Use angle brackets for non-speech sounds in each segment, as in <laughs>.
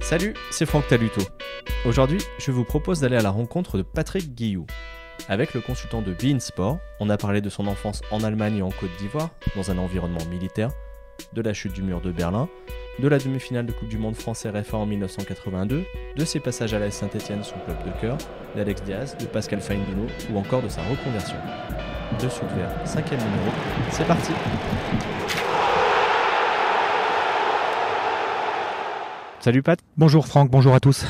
Salut, c'est Franck Taluto. Aujourd'hui, je vous propose d'aller à la rencontre de Patrick Guillou. Avec le consultant de Bein Sport, on a parlé de son enfance en Allemagne et en Côte d'Ivoire, dans un environnement militaire, de la chute du mur de Berlin, de la demi-finale de Coupe du Monde France RFA en 1982, de ses passages à la Saint-Etienne, son club de cœur, d'Alex Diaz, de Pascal Feindino ou encore de sa reconversion. De vers 5 numéro, c'est parti Salut Pat Bonjour Franck, bonjour à tous.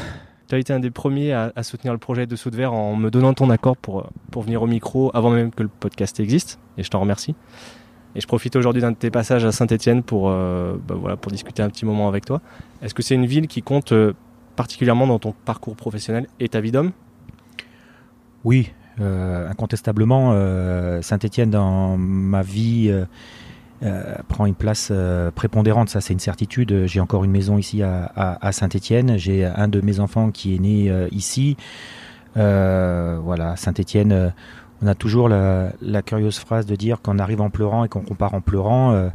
Tu as été un des premiers à, soutenir le projet de Soudevert en me donnant ton accord pour, pour venir au micro avant même que le podcast existe, et je t'en remercie. Et je profite aujourd'hui d'un de tes passages à Saint-Etienne pour, euh, bah voilà, pour discuter un petit moment avec toi. Est-ce que c'est une ville qui compte euh, particulièrement dans ton parcours professionnel et ta vie d'homme? Oui, euh, incontestablement. Saint-Etienne dans ma vie prend une place prépondérante, ça c'est une certitude. J'ai encore une maison ici à, Saint-Etienne. J'ai un de mes enfants qui est né ici. voilà, Saint-Etienne on a toujours la, curieuse phrase de dire qu'on arrive en pleurant et qu'on compare en pleurant. Euh,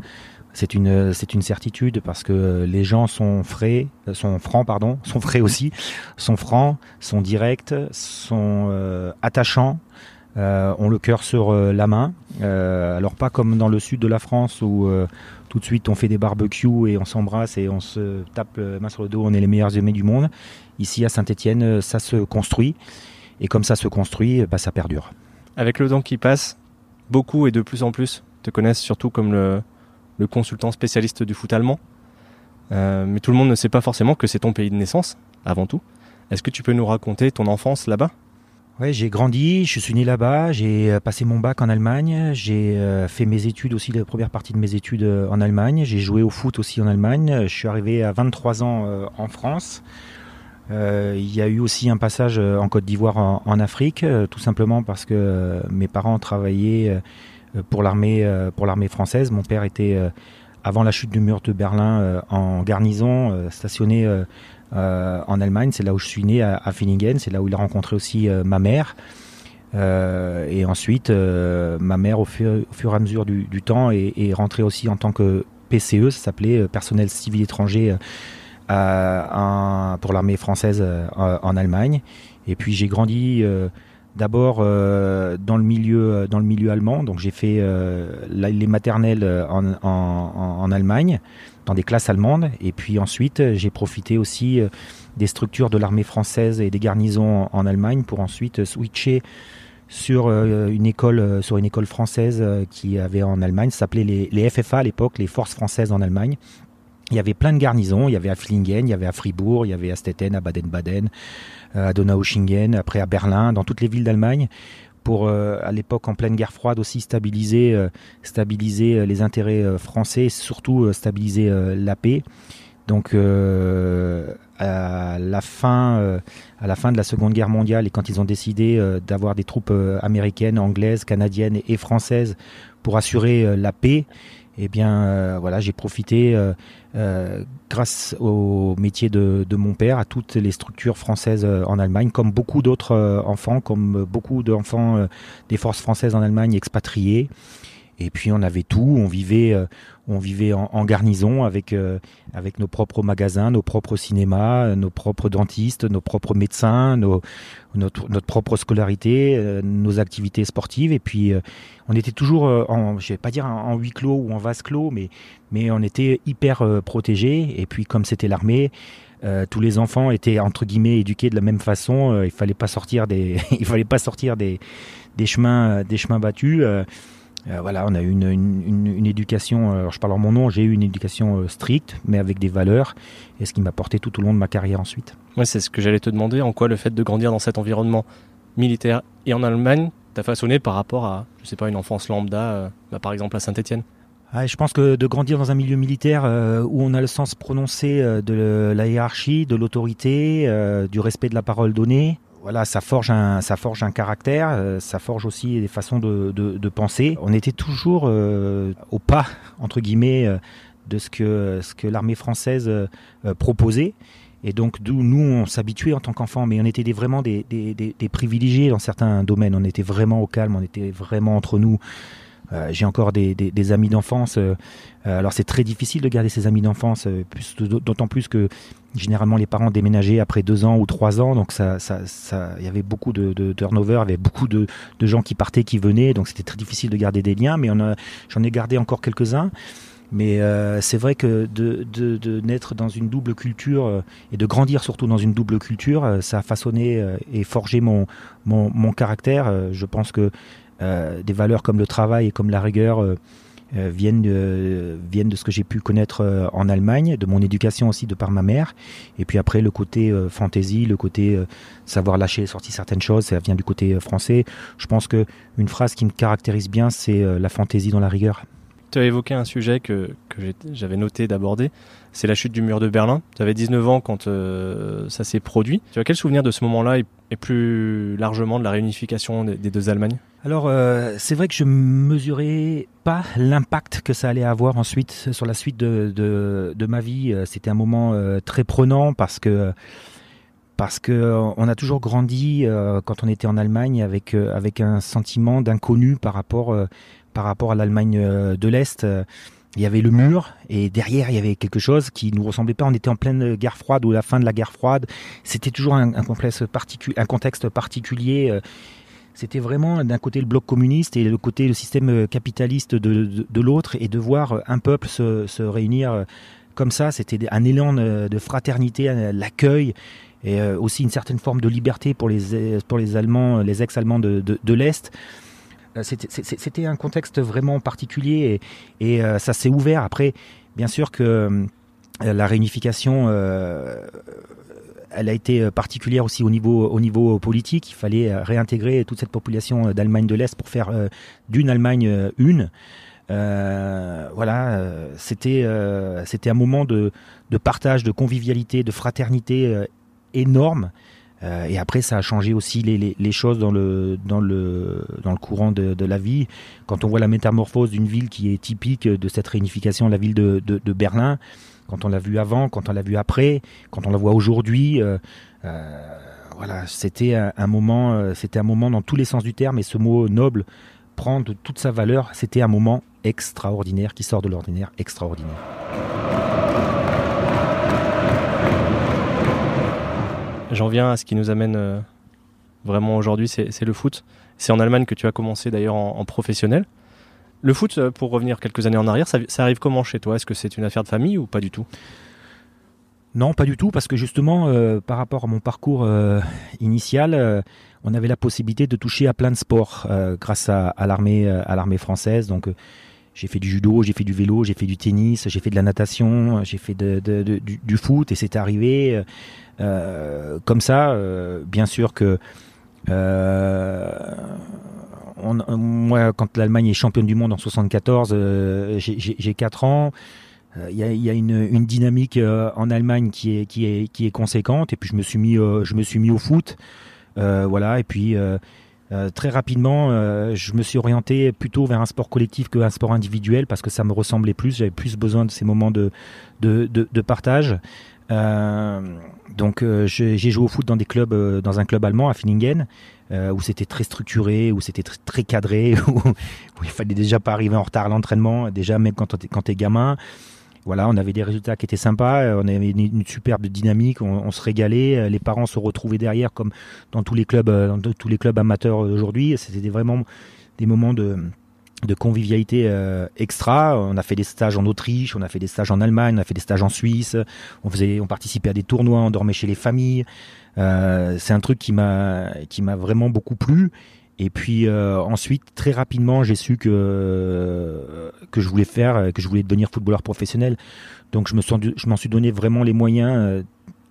c'est une, c'est une certitude parce que les gens sont frais, euh, sont francs, pardon, sont frais aussi, sont francs, sont directs, sont euh, attachants, ont le cœur sur la main. alors pas comme dans le sud de la France où tout de suite on fait des barbecues et on s'embrasse et on se tape la main sur le dos, on est les meilleurs aimés du monde. Ici à Saint-Étienne, ça se construit et comme ça se construit, bah, ça perdure. Avec le temps qui passe, beaucoup et de plus en plus te connaissent surtout comme le, consultant spécialiste du foot allemand. Euh, mais tout le monde ne sait pas forcément que c'est ton pays de naissance, avant tout. Est-ce que tu peux nous raconter ton enfance là-bas? Ouais, j'ai grandi, je suis né là-bas, j'ai euh, passé mon bac en Allemagne, j'ai euh, fait mes études aussi, la première partie de mes études en Allemagne, j'ai joué au foot aussi en Allemagne, je suis arrivé à 23 ans en France. Euh, il y a eu aussi un passage euh, en Côte d'Ivoire en, Afrique, euh, tout simplement parce que mes parents travaillaient pour l'armée pour l'armée française. Mon père était avant la chute du mur de Berlin en garnison, stationné en Allemagne. C'est là où je suis né à, à C'est là où il a rencontré aussi ma mère. et ensuite, ma mère, au fur, et à mesure du, temps, est, rentrée aussi en tant que PCE, ça s'appelait personnel civil étranger pour l'armée française euh, en Allemagne. Et puis j'ai grandi euh, d'abord euh, dans le milieu dans le milieu allemand. Donc j'ai fait les maternelles en, en, Allemagne dans des classes allemandes. Et puis ensuite j'ai profité aussi des structures de l'armée française et des garnisons en, Allemagne pour ensuite switcher sur une école sur une école française qui avait en Allemagne, ça s'appelait les, FFA à l'époque, les forces françaises en Allemagne il y avait plein de garnisons. Il y avait à Flingen, il y avait à Fribourg, il y avait à Stetten, à Baden-Baden, euh, à Donaueschingen, après à Berlin, dans toutes les villes d'Allemagne pour euh, à l'époque en pleine guerre froide aussi stabiliser euh, stabiliser les intérêts français surtout stabiliser la paix. Donc à la fin à la fin de la Seconde Guerre mondiale et quand ils ont décidé d'avoir des troupes américaines, anglaises, canadiennes et françaises pour assurer la paix, eh bien, euh, voilà, j'ai profité, euh, euh, grâce au métier de, mon père, à toutes les structures françaises en Allemagne, comme beaucoup d'autres enfants, comme beaucoup d'enfants des forces françaises en Allemagne expatriés. Et puis on avait tout, on vivait, on vivait en, garnison avec euh, avec nos propres magasins, nos propres cinémas, nos propres dentistes, nos propres médecins, notre, notre propre scolarité, euh, nos activités sportives. Et puis on était toujours, en, je vais pas dire en, huis clos ou en vase clos, mais mais on était hyper protégés. Et puis comme c'était l'armée. tous les enfants étaient entre guillemets éduqués de la même façon. il fallait pas sortir des, <laughs> il fallait pas sortir des, des chemins, des chemins battus. Euh, voilà, on a eu une, éducation, euh, je parle en mon nom, j'ai eu une éducation euh, stricte, mais avec des valeurs, et ce qui m'a porté tout au long de ma carrière ensuite. Ouais, c'est ce que j'allais te demander, en quoi le fait de grandir dans cet environnement militaire et en Allemagne t'a façonné par rapport à, je sais pas, une enfance lambda, bah, par exemple à Saint-Etienne ah, je pense que de grandir dans un milieu militaire où on a le sens prononcé de la hiérarchie, de l'autorité, du respect de la parole donnée, voilà, ça forge un, ça forge un caractère, euh, ça forge aussi des façons de, de, penser. On était toujours euh, au pas entre guillemets euh, de ce que ce que l'armée française proposait. Et donc, nous, on s'habituait en tant qu'enfants, mais on était des, vraiment des, des, des, privilégiés dans certains domaines. On était vraiment au calme, on était vraiment entre nous. J'ai encore des, amis d'enfance. alors c'est très difficile de garder ses amis d'enfance, d'autant plus que généralement les parents déménageaient après deux ans ou trois ans, donc ça, ça, y avait beaucoup de, de turnover, il y avait beaucoup de, gens qui partaient, qui venaient, donc c'était très difficile de garder des liens, mais j'en ai gardé encore quelques-uns. Mais euh, c'est vrai que de, naître dans une double culture euh, et de grandir surtout dans une double culture, euh, ça a façonné et forgé mon, mon caractère. je pense que des valeurs comme le travail et comme la rigueur viennent, de, viennent de ce que j'ai pu connaître en Allemagne, de mon éducation aussi de par ma mère. Et puis après, le côté fantaisie, le côté savoir lâcher, sortir certaines choses, ça vient du côté français. Je pense que une phrase qui me caractérise bien, c'est la fantaisie dans la rigueur. Tu as évoqué un sujet que, j'avais noté d'aborder, c'est la chute du mur de Berlin. Tu avais 19 ans quand euh, ça s'est produit. Tu as quel souvenir de ce moment-là et, plus largement de la réunification des, deux Allemagnes? Alors, euh, c'est vrai que je mesurais pas l'impact que ça allait avoir ensuite sur la suite de, ma vie. Euh, c'était un moment très prenant parce que parce que on a toujours grandi quand on était en Allemagne avec avec un sentiment d'inconnu par rapport par rapport à l'Allemagne euh, de l'Est euh, il y avait le mur et derrière il y avait quelque chose qui nous ressemblait pas. On était en pleine guerre froide ou la fin de la guerre froide. C'était toujours un, un, un contexte particulier. Euh, c'était vraiment d'un côté le bloc communiste et l'autre côté le système capitaliste de, l'autre et de voir un peuple se, réunir comme ça, c'était un élan de fraternité, l'accueil et aussi une certaine forme de liberté pour les, pour les Allemands, les ex-Allemands de, de l'Est. Euh, c'était un contexte vraiment particulier et, euh, ça s'est ouvert. Après, bien sûr que euh, la réunification elle a été particulière aussi au niveau, au niveau politique. Il fallait réintégrer toute cette population d'Allemagne de l'Est pour faire d'une Allemagne une. voilà, c'était c'était un moment de, de, partage, de convivialité, de fraternité énorme. Euh, et après, ça a changé aussi les, les, les, choses dans le, dans le, dans le courant de, de, la vie. Quand on voit la métamorphose d'une ville qui est typique de cette réunification, la ville de, de Berlin, quand on l'a vu avant, quand on l'a vu après, quand on la voit aujourd'hui, euh, euh, voilà, c'était un, moment, euh, c'était un moment dans tous les sens du terme. Et ce mot noble prend de toute sa valeur. C'était un moment extraordinaire qui sort de l'ordinaire, extraordinaire. J'en viens à ce qui nous amène vraiment aujourd'hui, c'est le foot. C'est en Allemagne que tu as commencé d'ailleurs en, professionnel. Le foot, euh, pour revenir quelques années en arrière, ça, arrive comment chez toi? Est-ce que c'est une affaire de famille ou pas du tout? Non, pas du tout, parce que justement, euh, par rapport à mon parcours initial, on avait la possibilité de toucher à plein de sports grâce à, l'armée, à l'armée française. Donc, j'ai fait du judo, j'ai fait du vélo, j'ai fait du tennis, j'ai fait de la natation, j'ai fait du, foot, et c'est arrivé euh, comme ça, euh, bien sûr que euh, moi, quand l'Allemagne est championne du monde en 74, j'ai 4 ans. Il y a, une, dynamique en Allemagne qui est, conséquente. Et puis je me suis mis, au foot. voilà. Et puis très rapidement, je me suis orienté plutôt vers un sport collectif qu'un sport individuel parce que ça me ressemblait plus. J'avais plus besoin de ces moments de partage. Euh, donc euh, j'ai joué au foot dans des clubs, euh, dans un club allemand à Finningen, où c'était très structuré, où c'était très, cadré, <laughs> où, il fallait déjà pas arriver en retard à l'entraînement, déjà même quand t'es gamin. Voilà, on avait des résultats qui étaient sympas, on avait une, superbe dynamique, on, se régalait, les parents se retrouvaient derrière comme dans tous les clubs, dans tous les clubs amateurs aujourd'hui. C'était vraiment des moments de, de convivialité euh, extra. On a fait des stages en Autriche, on a fait des stages en Allemagne, on a fait des stages en Suisse. On faisait, on participait à des tournois, on dormait chez les familles. Euh, c'est un truc qui m'a qui m'a vraiment beaucoup plu. Et puis euh, ensuite, très rapidement, j'ai su que que je voulais faire, que je voulais devenir footballeur professionnel. Donc je me suis, je m'en suis donné vraiment les moyens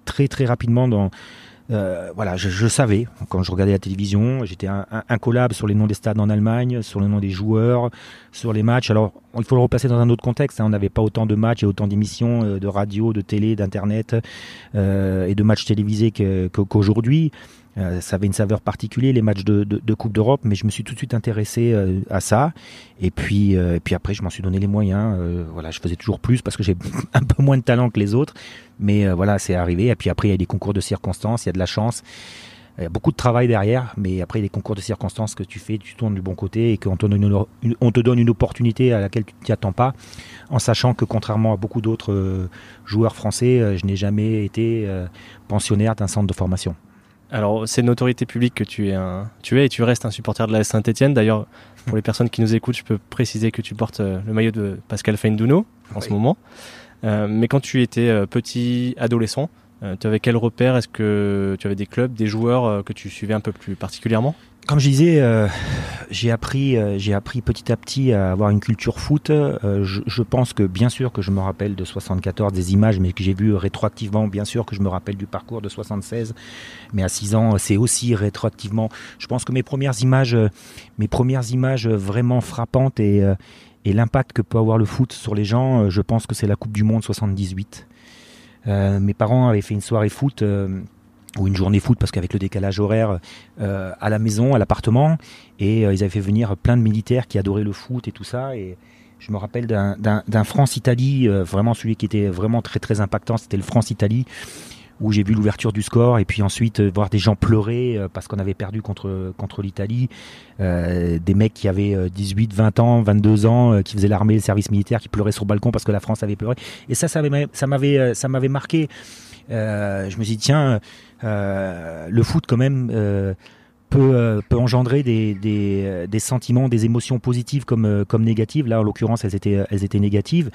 très très rapidement dans euh, voilà, je, savais quand je regardais la télévision, j'étais incollable sur les noms des stades en Allemagne, sur les noms des joueurs, sur les matchs. Alors, il faut le replacer dans un autre contexte. Hein. On n'avait pas autant de matchs et autant d'émissions euh, de radio, de télé, d'internet euh, et de matchs télévisés qu'aujourd'hui. Euh, ça avait une saveur particulière, les matchs de, de, Coupe d'Europe, mais je me suis tout de suite intéressé euh, à ça. Et puis, euh, et puis après, je m'en suis donné les moyens. voilà, je faisais toujours plus parce que j'ai <laughs> un peu moins de talent que les autres. Mais voilà, c'est arrivé. Et puis après, il y a des concours de circonstances, il y a de la chance. Il y a beaucoup de travail derrière, mais après, des concours de circonstances que tu fais, tu tournes du bon côté et qu'on te, donne une, on te donne une opportunité à laquelle tu t'y attends pas, en sachant que contrairement à beaucoup d'autres joueurs français, je n'ai jamais été pensionnaire d'un centre de formation. Alors, c'est une autorité publique que tu es, un, tu es et tu restes un supporter de la Saint-Etienne. D'ailleurs, pour les personnes qui nous écoutent, je peux préciser que tu portes le maillot de Pascal Feindouno en ce moment. mais quand tu étais petit adolescent, euh, tu avais quel repère? Est-ce que tu avais des clubs, des joueurs euh, que tu suivais un peu plus particulièrement? Comme je disais, euh, j'ai appris, j'ai appris petit à petit à avoir une culture foot. je, pense que bien sûr que je me rappelle de 74 des images, mais que j'ai vu rétroactivement, bien sûr que je me rappelle du parcours de 76. Mais à 6 ans, c'est aussi rétroactivement. Je pense que mes premières images, mes premières images vraiment frappantes et, l'impact que peut avoir le foot sur les gens, je pense que c'est la Coupe du Monde 78. Euh, mes parents avaient fait une soirée foot euh, ou une journée foot parce qu'avec le décalage horaire euh, à la maison, à l'appartement, et ils avaient fait venir plein de militaires qui adoraient le foot et tout ça. Et je me rappelle d'un France-Italie, vraiment celui qui était vraiment très très impactant, c'était le France-Italie où j'ai vu l'ouverture du score et puis ensuite euh, voir des gens pleurer euh, parce qu'on avait perdu contre contre l'Italie, euh, des mecs qui avaient 18, 20 ans, 22 ans, qui faisaient l'armée, le service militaire, qui pleuraient sur le balcon parce que la France avait pleuré. Et ça, ça m'avait ça m'avait marqué. Je me suis dit tiens, le foot quand même peut, euh, peut engendrer des, euh, sentiments, des émotions positives comme, euh, comme négatives. Là, en l'occurrence, elles étaient, elles étaient négatives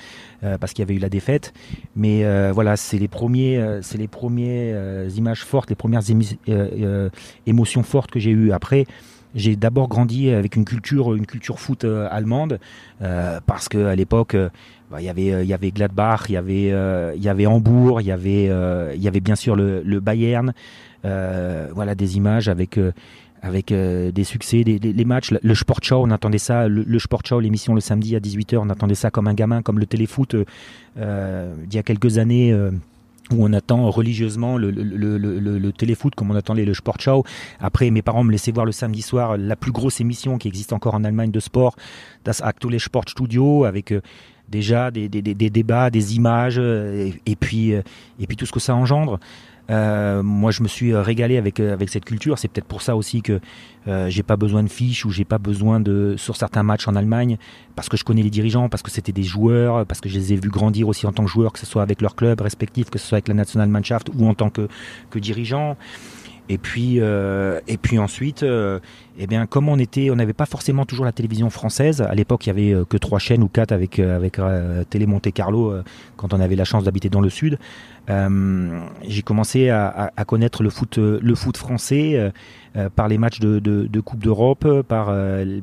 parce qu'il y avait eu la défaite. Mais voilà, c'est les premiers, c'est les premières images fortes, les premières émotions fortes que j'ai eues. Après, j'ai d'abord grandi avec une culture, une culture foot allemande parce que à l'époque. Bah, il y avait il y avait Gladbach, il y avait il y avait Hambourg, il y avait il y avait bien sûr le, le Bayern, voilà des images avec avec euh, des succès, des, les matchs, le, Sport Show, on attendait ça, le, le Sport Show, l'émission le samedi à 18h, on attendait ça comme un gamin, comme le téléfoot euh, euh d'il y a quelques années. Euh, où on attend religieusement le, le, le, le, téléfoot comme on attendait le Sport Show. Après, mes parents me laissaient voir le samedi soir la plus grosse émission qui existe encore en Allemagne de sport, Das Aktuelle Sport Studio, avec déjà des, débats, des images, et, et, puis, et puis tout ce que ça engendre. Euh, moi, je me suis régalé avec euh, avec cette culture. C'est peut-être pour ça aussi que euh, j'ai pas besoin de fiches ou j'ai pas besoin de sur certains matchs en Allemagne parce que je connais les dirigeants, parce que c'était des joueurs, parce que je les ai vus grandir aussi en tant que joueurs, que ce soit avec leur club respectif, que ce soit avec la Nationalmannschaft ou en tant que que dirigeant. Et puis, euh, et puis ensuite, euh, eh bien, comme on était, on n'avait pas forcément toujours la télévision française. À l'époque, il y avait euh, que trois chaînes ou quatre avec avec Télé Monte Carlo quand on avait la chance d'habiter dans le sud. J'ai commencé à, à, connaître le foot, le foot français par les matchs de, de, de Coupe d'Europe. Par,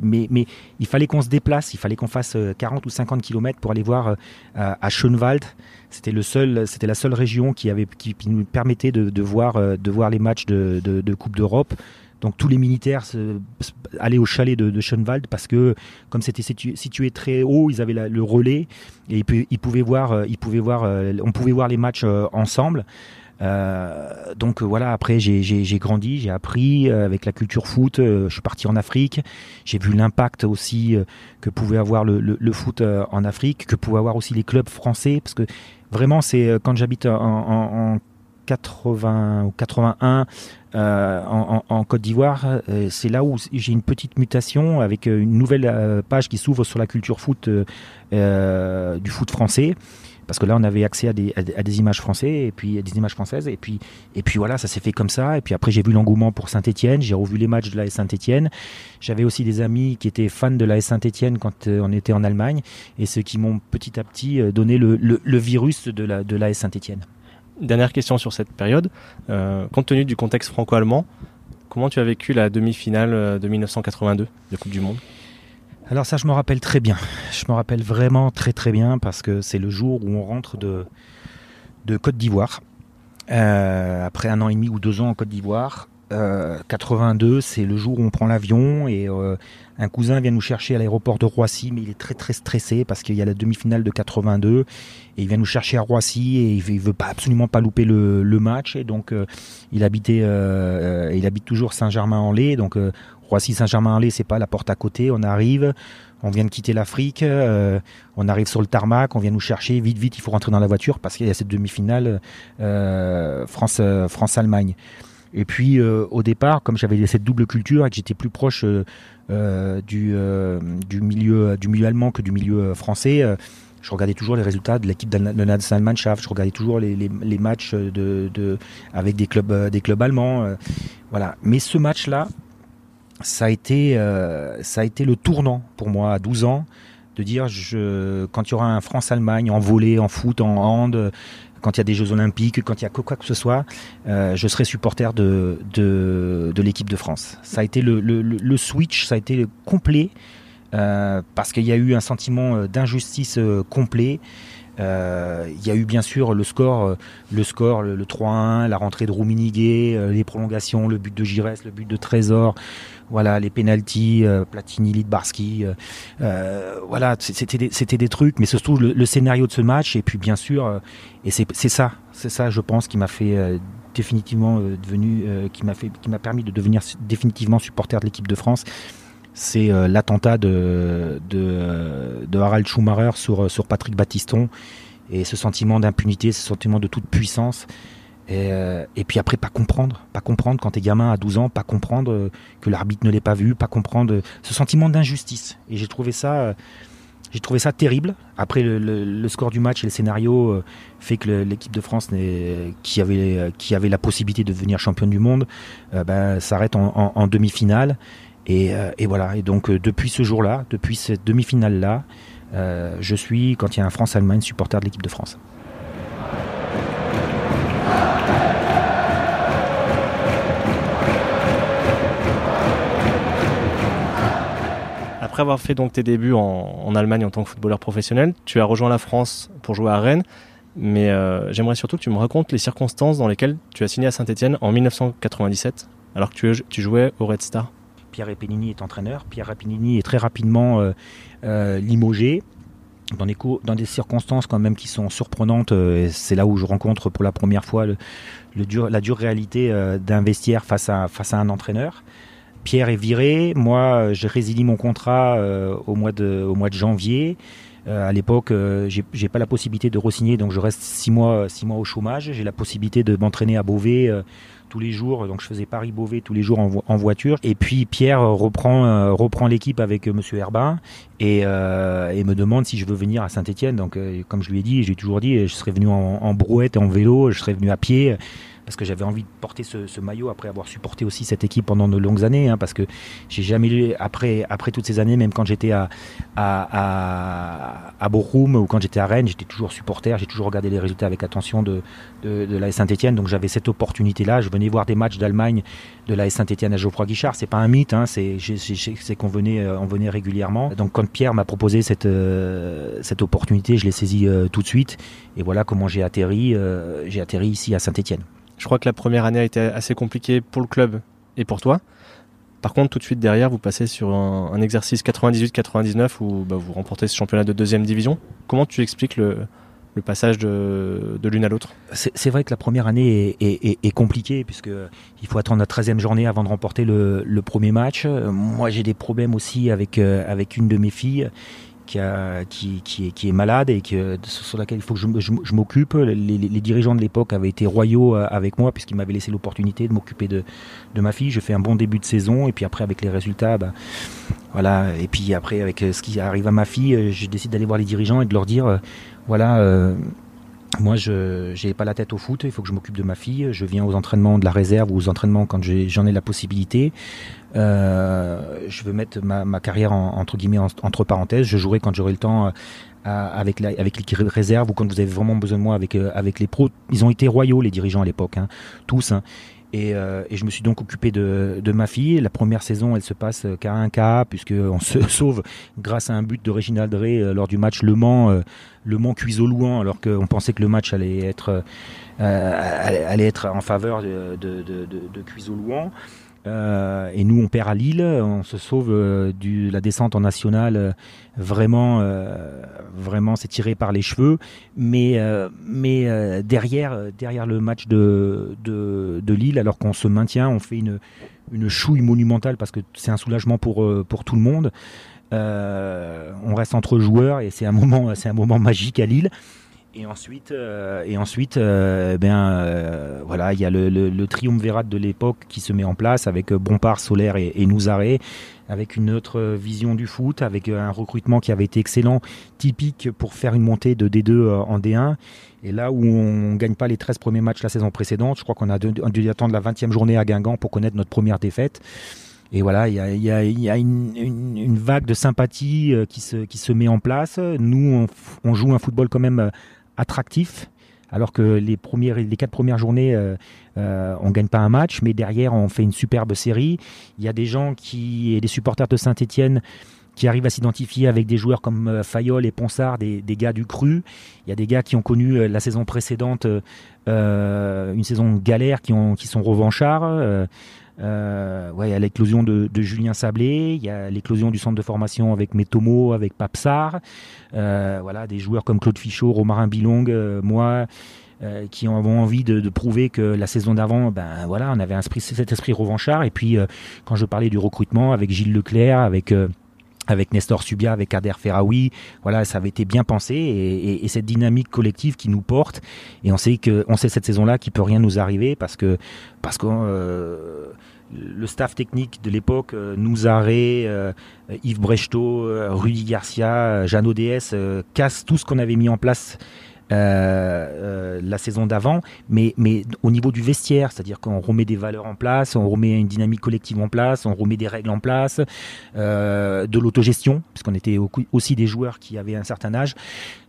mais, mais il fallait qu'on se déplace, il fallait qu'on fasse 40 ou 50 kilomètres pour aller voir à Schönwald. C'était le seul, c'était la seule région qui avait, qui, nous permettait de, de, voir, euh, de voir les matchs de, de Coupe d'Europe. Donc tous les militaires allaient au chalet de, de Schönwald parce que comme c'était situé, très haut, ils avaient le relais et ils, pouvaient voir, euh, euh, on pouvait voir les matchs ensemble. Euh, donc voilà, après j'ai grandi, j'ai appris avec la culture foot. je suis parti en Afrique. J'ai vu l'impact aussi que pouvait avoir le, foot en Afrique, que pouvaient avoir aussi les clubs français, parce que Vraiment, c'est quand j'habite en, 80 ou 81 euh, en, Côte d'Ivoire, euh, c'est là où j'ai une petite mutation avec une nouvelle page qui s'ouvre sur la culture foot du foot français. Parce que là on avait accès à des, à images françaises et puis des images françaises et puis et puis voilà ça s'est fait comme ça. Et puis après j'ai vu l'engouement pour Saint-Étienne. J'ai revu les matchs de la Saint-Étienne. J'avais aussi des amis qui étaient fans de la Saint-Étienne quand euh, on était en Allemagne. Et ceux qui m'ont petit à petit euh, donné le, virus de la de Saint-Étienne dernière question sur cette période euh, compte tenu du contexte franco-allemand comment tu as vécu la demi-finale de 1982 de Coupe du Monde? Alors ça, je me rappelle très bien. Je me rappelle vraiment très très bien parce que c'est le jour où on rentre de, de Côte d'Ivoire. Euh, après un an et demi ou deux ans en Côte d'Ivoire. 82, euh, c'est le jour où on prend l'avion et euh, un cousin vient nous chercher à l'aéroport de Roissy, mais il est très très stressé parce qu'il y a la demi-finale de 82 et il vient nous chercher à Roissy et il veut, absolument pas louper le, match et donc il habitait, il habite toujours Saint-Germain-en-Laye, donc Roissy Saint-Germain-en-Laye, c'est pas la porte à côté. On arrive, on vient de quitter l'Afrique, euh, on arrive sur le tarmac, on vient nous chercher, vite, vite, il faut rentrer dans la voiture parce qu'il y a cette demi-finale euh, France, euh, France-Allemagne. Et puis au départ, comme j'avais cette double culture et que j'étais plus proche du, du, milieu, du milieu allemand que du milieu français, je regardais toujours les résultats de l'équipe de Nationalmannschaft, je regardais toujours les, matchs de, avec des clubs, euh, des clubs allemands. Euh, voilà. Mais ce match-là, ça, a été, euh, ça a été le tournant pour moi à 12 ans de dire quand il y aura un France-Allemagne en volley, en foot, en hand, quand il y a des Jeux Olympiques, quand il y a quoi que ce soit, je serai supporter de, l'équipe de France. Ça a été le, switch, ça a été complet. Euh, parce qu'il y a eu un sentiment euh, d'injustice euh, complet. il y a eu bien sûr le score, le score, le, 3-1, la rentrée de Rouminiguet, les prolongations, le but de Giresse, le but de Trésor, voilà, les pénalties, Platini, Lidbarski, voilà, c'était des, c'était des trucs, mais surtout le, le, scénario de ce match, et puis bien sûr, et c'est, ça, c'est ça, je pense, qui m'a fait définitivement devenu, qui m'a fait, qui m'a permis de devenir définitivement supporter de l'équipe de France c'est euh, l'attentat de, de, Harald Schumacher sur, sur Patrick Battiston et ce sentiment d'impunité, ce sentiment de toute puissance. Et, euh, et, puis après, pas comprendre, pas comprendre quand t'es gamin à 12 ans, pas comprendre que l'arbitre ne l'ait pas vu, pas comprendre ce sentiment d'injustice. Et j'ai trouvé ça, j'ai trouvé ça terrible. Après, le, score du match et le scénario euh, fait que l'équipe de France, qui avait, qui avait la possibilité de devenir championne du monde, ben, s'arrête en demi-finale. Euh, et, voilà. Et donc, euh, depuis ce jour-là, depuis cette demi-finale-là, euh, je suis, quand il y a un France-Allemagne, supporter de l'équipe de France. Après avoir fait donc tes débuts en, Allemagne en tant que footballeur professionnel, tu as rejoint la France pour jouer à Rennes. Mais j'aimerais surtout que tu me racontes les circonstances dans lesquelles tu as signé à Saint-Etienne en 1997, alors que tu, jouais au Red Star. Pierre Epinini est entraîneur. Pierre Epinini est très rapidement euh, euh, limogé. Dans des, circonstances quand même qui sont surprenantes, euh, c'est là où je rencontre pour la première fois la dure réalité d'un vestiaire face à un entraîneur. Pierre est viré, moi je résilie mon contrat au, mois de, au mois de janvier. à l'époque, j'ai pas la possibilité de re-signer, donc je reste six mois, au chômage. J'ai la possibilité de m'entraîner à Beauvais tous les jours. Donc je faisais Paris-Beauvais tous les jours en, voiture. Et puis Pierre reprend, euh, l'équipe avec euh, Monsieur Herbin et, euh, me demande si je veux venir à Saint-Etienne. Donc comme je lui ai dit, j'ai toujours dit, je serais venu en, en brouette et en vélo, je serais venu à pied parce que j'avais envie de porter ce, maillot après avoir supporté aussi cette équipe pendant de longues années, hein, parce que j'ai jamais lu, après, toutes ces années, même quand j'étais à, Bochum ou quand j'étais à Rennes, j'étais toujours supporter, j'ai toujours regardé les résultats avec attention de, de, la Saint-Etienne, donc j'avais cette opportunité-là, je venais voir des matchs d'Allemagne de la Saint-Etienne à Geoffroy Guichard, c'est pas un mythe, hein, c'est qu'on venait, euh, venait régulièrement. Donc quand Pierre m'a proposé cette, euh, opportunité, je l'ai saisi euh, tout de suite, et voilà comment j'ai atterri, j'ai atterri ici à Saint-Etienne. Je crois que la première année a été assez compliquée pour le club et pour toi. Par contre, tout de suite derrière, vous passez sur un, exercice 98-99 où bah, vous remportez ce championnat de deuxième division. Comment tu expliques le, passage de, l'une à l'autre? C'est vrai que la première année est, compliquée puisqu'il faut attendre la 13e journée avant de remporter le, premier match. Moi, j'ai des problèmes aussi avec, euh, avec une de mes filles qui, est, malade et sur laquelle il faut que je, m'occupe. Les, dirigeants de l'époque avaient été royaux euh, avec moi puisqu'ils m'avaient laissé l'opportunité de m'occuper de, de, ma fille. Je fais un bon début de saison et puis après avec les résultats, bah, voilà. Et puis après avec euh, ce qui arrive à ma fille, euh, je décide d'aller voir les dirigeants et de leur dire, voilà moi, je n'ai pas la tête au foot, il faut que je m'occupe de ma fille. Je viens aux entraînements de la réserve ou aux entraînements quand j'en ai, la possibilité. Euh, je veux mettre ma, carrière entre guillemets entre parenthèses. Je jouerai quand j'aurai le temps euh, avec la, avec l'équipe réserve ou quand vous avez vraiment besoin de moi avec euh, avec les pros. Ils ont été royaux les dirigeants à l'époque, hein, tous. Hein. Et, euh, et, je me suis donc occupé de, de, ma fille. La première saison, elle se passe qu'à un cas, puisqu'on se <laughs> sauve grâce à un but de Réginald Drey euh, lors du match Le Mans, euh, Le Mans Cuiseau-Louan, alors qu'on pensait que le match allait être, euh, allait être en faveur de, de, de, de. Euh, et nous, on perd à Lille, on se sauve euh, de la descente en nationale. Euh, vraiment, vraiment, c'est tiré par les cheveux. Mais, mais derrière, derrière le match de, de, de Lille, alors qu'on se maintient, on fait une, une chouille monumentale parce que c'est un soulagement pour, pour tout le monde. on reste entre joueurs et c'est un moment, <laughs> c'est un moment magique à Lille. Et ensuite, euh, et ensuite, euh, ben euh, voilà, il y a le, le, le triumvirat de l'époque qui se met en place avec Bompard, Solaire et, et Nouzaré, avec une autre vision du foot, avec un recrutement qui avait été excellent, typique pour faire une montée de D2 en D1. Et là où on gagne pas les 13 premiers matchs la saison précédente, je crois qu'on a dû, attendre la 20e journée à Guingamp pour connaître notre première défaite. Et voilà, il y a, y a, y a une, une, vague de sympathie qui se, qui se met en place. Nous, on joue un football quand même attractif. Alors que les, premières, les quatre premières journées, euh, euh, on gagne pas un match, mais derrière, on fait une superbe série. Il y a des gens qui, et des supporters de Saint-Etienne, qui arrivent à s'identifier avec des joueurs comme euh, Fayol et Ponsard, des, gars du cru. Il y a des gars qui ont connu la saison précédente une saison galère, qui, qui sont revanchards. Euh, euh, ouais, il y a l'éclosion de, Julien Sablé, il y a l'éclosion du centre de formation avec Metomo, avec Papsar, euh, voilà, des joueurs comme Claude Fichot, Romarin Bilong, euh, moi, euh, qui ont envie de, de, prouver que la saison d'avant, ben voilà, on avait un esprit, cet esprit revanchard. Et puis, euh, quand je parlais du recrutement avec Gilles Leclerc, avec avec Nestor Subia, avec Kader Ferraoui, voilà, ça avait été bien pensé et, et, et, cette dynamique collective qui nous porte. Et on sait que, on sait cette saison-là qu'il peut rien nous arriver parce que, parce que euh, le staff technique de l'époque, euh, Nouzaré, euh, Yves Brechtot, euh, Rudy Garcia, Jeannot DS, casse tout ce qu'on avait mis en place la saison d'avant, mais, au niveau du vestiaire, c'est-à-dire qu'on remet des valeurs en place, on remet une dynamique collective en place, on remet des règles en place, de l'autogestion, puisqu'on était aussi des joueurs qui avaient un certain âge.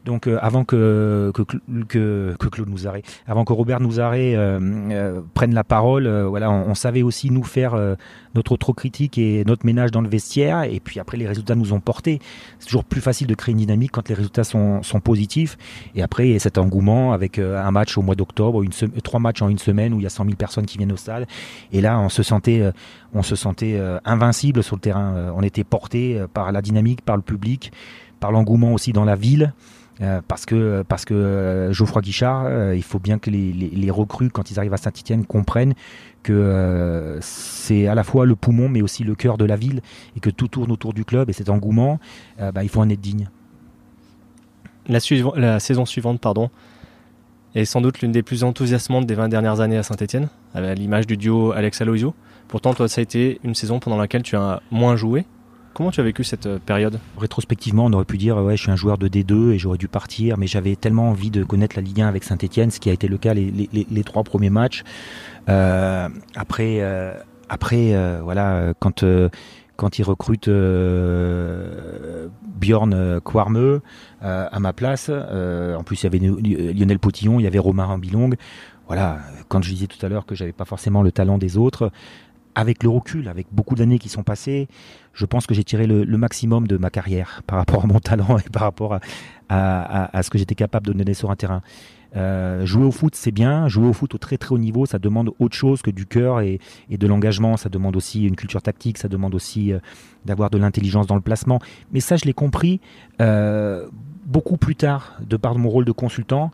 Donc euh, avant que que, que, que Claude Nouzaré, avant que Robert Nouzaré euh, euh, prenne la parole, euh, voilà, on, on, savait aussi nous faire notre critique et notre ménage dans le vestiaire. Et puis après, les résultats nous ont porté. C'est toujours plus facile de créer une dynamique quand les résultats sont, sont positifs. Et après, il y a cet engouement avec un match au mois d'octobre, trois matchs en une semaine où il y a 100 000 personnes qui viennent au stade. Et là, on se sentait, on se sentait invincible sur le terrain. On était porté par la dynamique, par le public, par l'engouement aussi dans la ville. Euh, parce que parce que euh, Geoffroy Guichard, euh, il faut bien que les, recrues quand ils arrivent à Saint-Étienne comprennent que euh, c'est à la fois le poumon mais aussi le cœur de la ville et que tout tourne autour du club et cet engouement, bah, il faut en être digne. La, la saison suivante, pardon, est sans doute l'une des plus enthousiasmantes des 20 dernières années à Saint-Etienne, à l'image du duo Alex Aloisio. Pourtant, toi, ça a été une saison pendant laquelle tu as moins joué. Comment tu as vécu cette euh, période? Rétrospectivement, on aurait pu dire ouais, je suis un joueur de D2 et j'aurais dû partir, mais j'avais tellement envie de connaître la Ligue 1 avec Saint-Etienne, ce qui a été le cas les, trois premiers matchs. Euh, après, euh, après euh, voilà, quand quand il recrute euh, Bjorn Quarmeux euh, à ma place. Euh, en plus, il y avait Lionel Potillon, il y avait Romain Bilong. Voilà, quand je disais tout à l'heure que j'avais pas forcément le talent des autres, avec le recul, avec beaucoup d'années qui sont passées, je pense que j'ai tiré le, maximum de ma carrière par rapport à mon talent et par rapport à, ce que j'étais capable de donner sur un terrain. Euh, jouer au foot, c'est bien. Jouer au foot au très très haut niveau, ça demande autre chose que du cœur et, et, de l'engagement. Ça demande aussi une culture tactique. Ça demande aussi euh, d'avoir de l'intelligence dans le placement. Mais ça, je l'ai compris euh, beaucoup plus tard, de par mon rôle de consultant.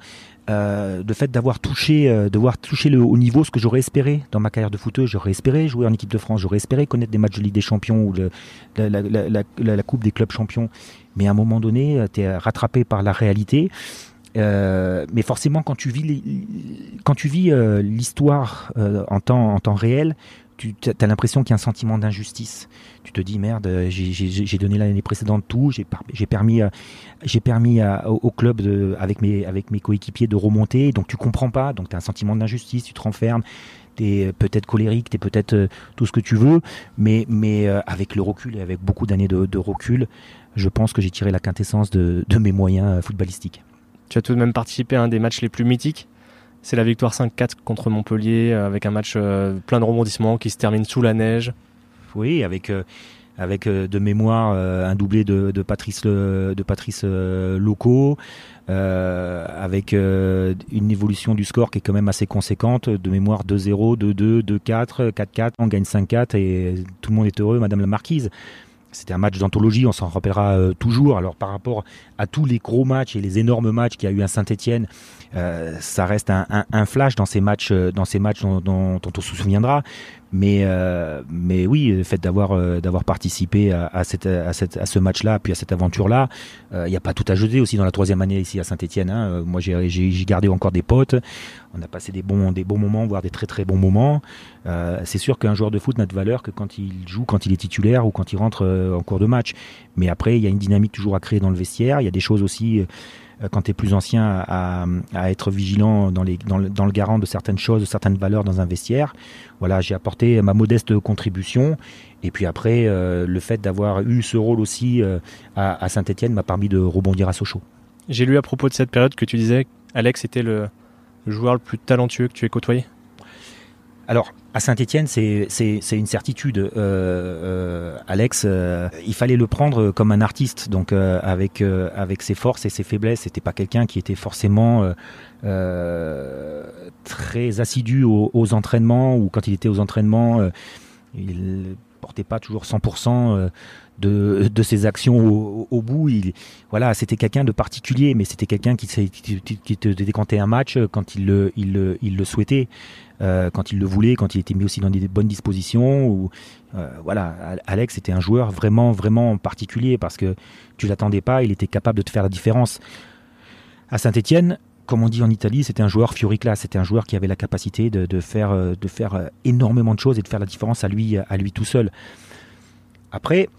Euh, de fait d'avoir touché, euh, de voir toucher le haut niveau, ce que j'aurais espéré dans ma carrière de footeuse. J'aurais espéré jouer en équipe de France, j'aurais espéré connaître des matchs de Ligue des Champions ou le, la, la, la, la, Coupe des clubs champions. Mais à un moment donné, tu es rattrapé par la réalité. Euh, mais forcément, quand tu vis, quand tu vis euh, l'histoire euh, en temps, en temps réel, tu as l'impression qu'il y a un sentiment d'injustice. Tu te dis merde, j'ai donné l'année précédente tout, j'ai permis, j'ai permis à, au, au, club avec mes, avec mes coéquipiers de remonter, donc tu comprends pas, donc tu as un sentiment d'injustice, tu te renfermes, tu es peut-être colérique, tu es peut-être euh, tout ce que tu veux, mais, euh, avec le recul et avec beaucoup d'années de, de, recul, je pense que j'ai tiré la quintessence de, de mes moyens footballistiques. Tu as tout de même participé à un des matchs les plus mythiques c'est la victoire 5-4 contre Montpellier avec un match euh, plein de rebondissements qui se termine sous la neige. Oui, avec euh, avec euh, de mémoire un doublé de, de Patrice de Patrice avec une évolution du score qui est quand même assez conséquente. De mémoire 2-0, 2-2, 2-4, 4-4, on gagne 5-4 et tout le monde est heureux, Madame la Marquise. C'était un match d'anthologie, on s'en rappellera euh, toujours. Alors par rapport à tous les gros matchs et les énormes matchs qu'il y a eu à Saint-Etienne, euh, ça reste un, flash dans ces matchs, dont, dont on se souviendra. Mais, euh, mais oui, le fait d'avoir euh, d'avoir participé à, à, cette, à, cette, à ce match-là, puis à cette aventure-là, il n'y a pas tout à jeter aussi dans la troisième année ici à Saint-Etienne. Hein. Moi, j'ai gardé encore des potes. On a passé des bons, des bons moments, voire des très très bons moments. c'est sûr qu'un joueur de foot n'a de valeur que quand il joue, quand il est titulaire ou quand il rentre en cours de match. Mais après, il y a une dynamique toujours à créer dans le vestiaire. Il y a des choses aussi euh, quand tu es plus ancien, à, être vigilant dans, le, garant de certaines choses, de certaines valeurs dans un vestiaire. Voilà, j'ai apporté ma modeste contribution. Et puis après, euh, le fait d'avoir eu ce rôle aussi euh, à, à Saint-Etienne m'a permis de rebondir à Sochaux. J'ai lu à propos de cette période que tu disais, Alex était le joueur le plus talentueux que tu aies côtoyé. Alors, à Saint-Etienne, c'est une certitude. Euh, euh, Alex, euh, il fallait le prendre comme un artiste, donc avec, avec ses forces et ses faiblesses. C'était pas quelqu'un qui était forcément très assidu aux, aux, entraînements ou quand il était aux entraînements, il portait pas toujours 100% de, de ses actions au, bout. Il, voilà, c'était quelqu'un de particulier, mais c'était quelqu'un qui, qui, qui, te décantait un match quand il le, il le, il le souhaitait, euh, quand il le voulait, quand il était mis aussi dans des bonnes dispositions. Ou, euh, voilà, Alex était un joueur vraiment, vraiment particulier parce que tu l'attendais pas, il était capable de te faire la différence. À Saint-Etienne, comme on dit en Italie, c'était un joueur class C'était un joueur qui avait la capacité de, de, faire, de faire énormément de choses et de faire la différence à lui, à lui tout seul. Après,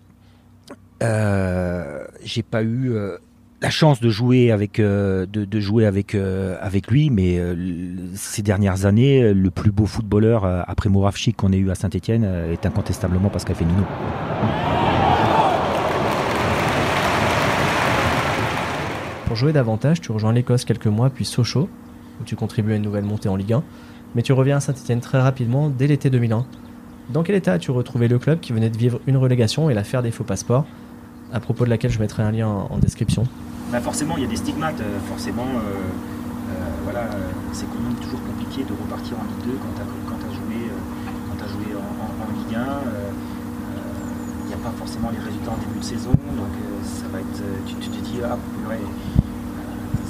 euh, j'ai pas eu euh, la chance de jouer avec euh, de, jouer avec avec lui, mais ces dernières années, le plus beau footballeur après Moravchik qu'on ait eu à Saint-Etienne est incontestablement Pascal Fénino. Pour jouer davantage, tu rejoins l'Écosse quelques mois, puis Sochaux, où tu contribues à une nouvelle montée en Ligue 1, mais tu reviens à Saint-Etienne très rapidement dès l'été 2001. Dans quel état as-tu retrouvé le club qui venait de vivre une relégation et l'affaire des faux passeports? À propos de laquelle je mettrai un lien en, description. Bah forcément, il y a des stigmates. Euh, forcément, euh, euh, voilà, c'est quand même toujours compliqué de repartir en Ligue 2 quand tu as, joué, en, Ligue 1. Il pas forcément les résultats en début de saison, donc ça va être, tu, te dis, ah,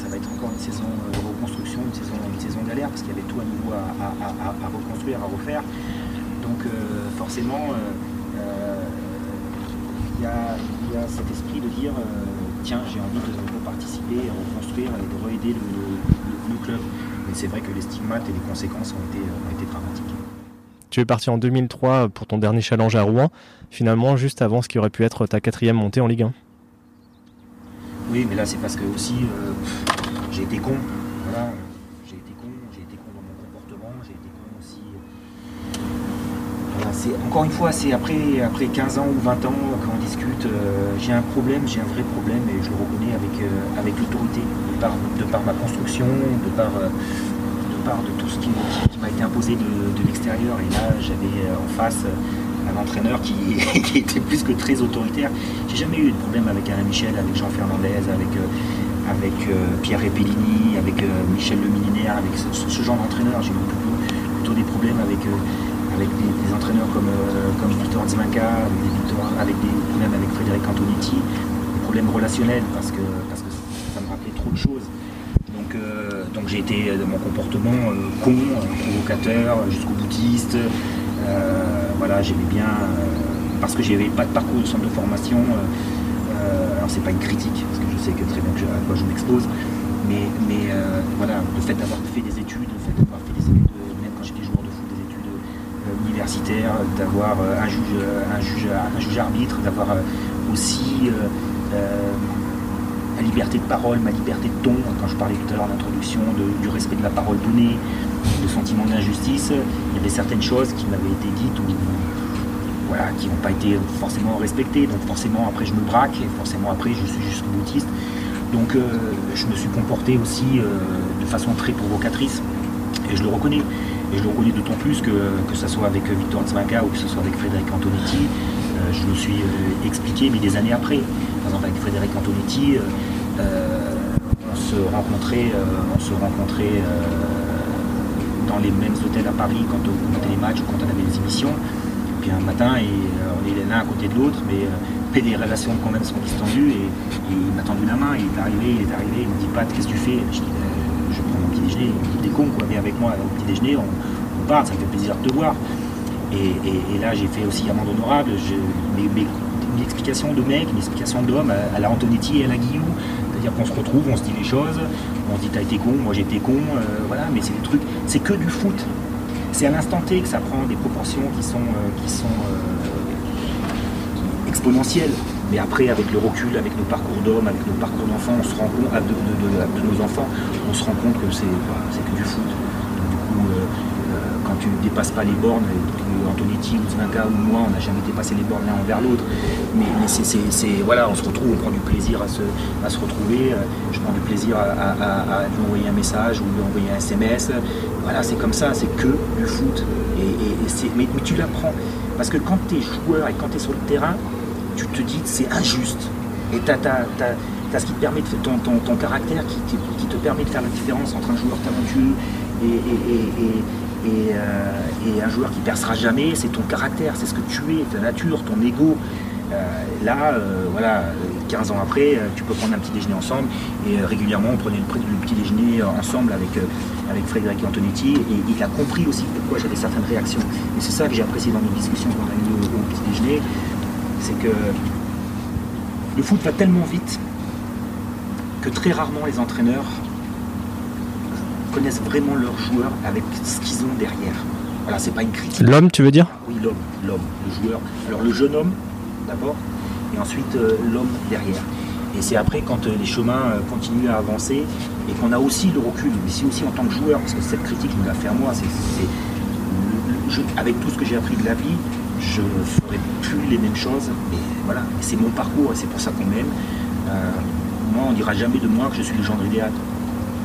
ça va être encore une saison de reconstruction, une saison, une saison galère, parce qu'il y avait tout à nouveau à, reconstruire, à refaire. Donc forcément, il y y a cet esprit de dire euh, tiens, j'ai envie de, participer, à reconstruire et de re-aider le, club. Mais c'est vrai que les stigmates et les conséquences ont été, ont été dramatiques. Tu es parti en 2003 pour ton dernier challenge à Rouen, finalement juste avant ce qui aurait pu être ta quatrième montée en Ligue 1. Oui, mais là c'est parce que aussi euh, j'ai été con. Voilà encore une fois, c'est après, après 15 ans ou 20 ans qu'on discute, euh, j'ai un problème, j'ai un vrai problème et je le reconnais avec, euh, avec l'autorité, de par, ma construction, de par, euh, de, tout ce qui, m'a été imposé de, l'extérieur. Et là, j'avais en face un entraîneur <laughs> qui, était plus que très autoritaire. J'ai jamais eu de problème avec Alain Michel, avec Jean Fernandez, avec, avec Pierre Repellini, avec Michel Le Milinaire, avec ce, genre d'entraîneur. J'ai eu plutôt, des problèmes avec avec des, entraîneurs comme, euh, comme Victor Zmaka, avec des, même avec Frédéric Antonetti, des problèmes relationnels parce que, parce que ça me rappelait trop de choses. Donc, euh, donc j'ai été de mon comportement euh, con, provocateur, jusqu'au boutiste. voilà, j'aimais bien, parce que j'avais pas de parcours de centre de formation. alors c'est pas une critique, parce que je sais que très bien à quoi je m'expose, mais, mais voilà, le fait d'avoir fait des études, le fait d'avoir fait des études d'avoir euh, un juge, euh, un juge, un juge arbitre, d'avoir euh, la liberté de parole, ma liberté de ton, quand je parlais tout à l'heure en introduction du respect de la parole donnée, de sentiment d'injustice, il y avait certaines choses qui m'avaient été dites ou voilà, qui n'ont pas été forcément respectées. Donc forcément après je me braque et forcément après je suis jusqu'au boutiste. Donc je me suis comporté aussi de façon très provocatrice et je le reconnais. Et je le reconnais d'autant plus que, que ce soit avec Victor Tzmaka ou que ce soit avec Frédéric Antonetti, euh, je me suis euh, expliqué, mais des années après. Par exemple, avec Frédéric Antonetti, euh, on se rencontrait, on se rencontrait dans les mêmes hôtels à Paris quand on montait les matchs ou quand on avait des émissions. Puis un matin, et, on est l'un à côté de l'autre, mais, les relations quand même sont distendues. Et, il m'a tendu la main, il est arrivé, il est arrivé, il me dit Pat, qu'est-ce que tu fais? Je dis, je prends mon petit déjeuner, il me dit t'es con quoi, viens avec moi au petit déjeuner, on, on, part, ça me fait plaisir de te voir. Et, là, j'ai fait aussi amende honorable. une explication de mec, une explication d'homme à, la Antonetti et à la Guillou. C'est-à-dire qu'on se retrouve, on se dit les choses, on se dit t'as été con, moi j'étais con, euh, voilà, mais c'est des trucs, c'est que du foot. C'est à l'instant T que ça prend des proportions qui sont, euh, qui sont euh, exponentielles. Mais après, avec le recul, avec nos parcours d'hommes, avec nos parcours d'enfants, on se rend compte, de, nos enfants, on se rend compte que c'est que du foot tu ne dépasses pas les bornes, Antonetti ou Zvinka ou moi, on n'a jamais dépassé les bornes l'un envers l'autre. Mais, c'est, voilà, on se retrouve, on prend du plaisir à se, retrouver. Euh, je prends du plaisir à, lui envoyer un message ou lui envoyer un SMS. Voilà, c'est comme ça, c'est que du foot. Et, mais, tu l'apprends. Parce que quand tu es joueur et quand tu es sur le terrain, tu te dis que c'est injuste. Et tu as, ce qui te permet de ton, ton, ton caractère qui, qui, te permet de faire la différence entre un joueur talentueux et, euh, et, un joueur qui percera jamais, c'est ton caractère, c'est ce que tu es, ta nature, ton ego. Euh, là, euh, voilà, 15 ans après, tu peux prendre un petit déjeuner ensemble. Et régulièrement, on prenait le, petit déjeuner ensemble avec, avec Frédéric Antonetti. Et il a compris aussi pourquoi j'avais certaines réactions. Et c'est ça que j'ai apprécié dans nos discussions qu'on a eues au, petit déjeuner. C'est que le foot va tellement vite que très rarement les entraîneurs connaissent vraiment leurs joueurs avec ce qu'ils ont derrière. Voilà, c'est pas une critique. L'homme, tu veux dire? Oui, l'homme, l'homme, le joueur. Alors le jeune homme, d'abord, et ensuite euh, l'homme derrière. Et c'est après quand euh, les chemins euh, continuent à avancer et qu'on a aussi le recul, mais si aussi en tant que joueur, parce que cette critique, je me la fais à moi, c'est, avec tout ce que j'ai appris de la vie, je ne ferai plus les mêmes choses. Et voilà, c'est mon parcours et c'est pour ça qu'on m'aime. moi, on ne dira jamais de moi que je suis le genre idéal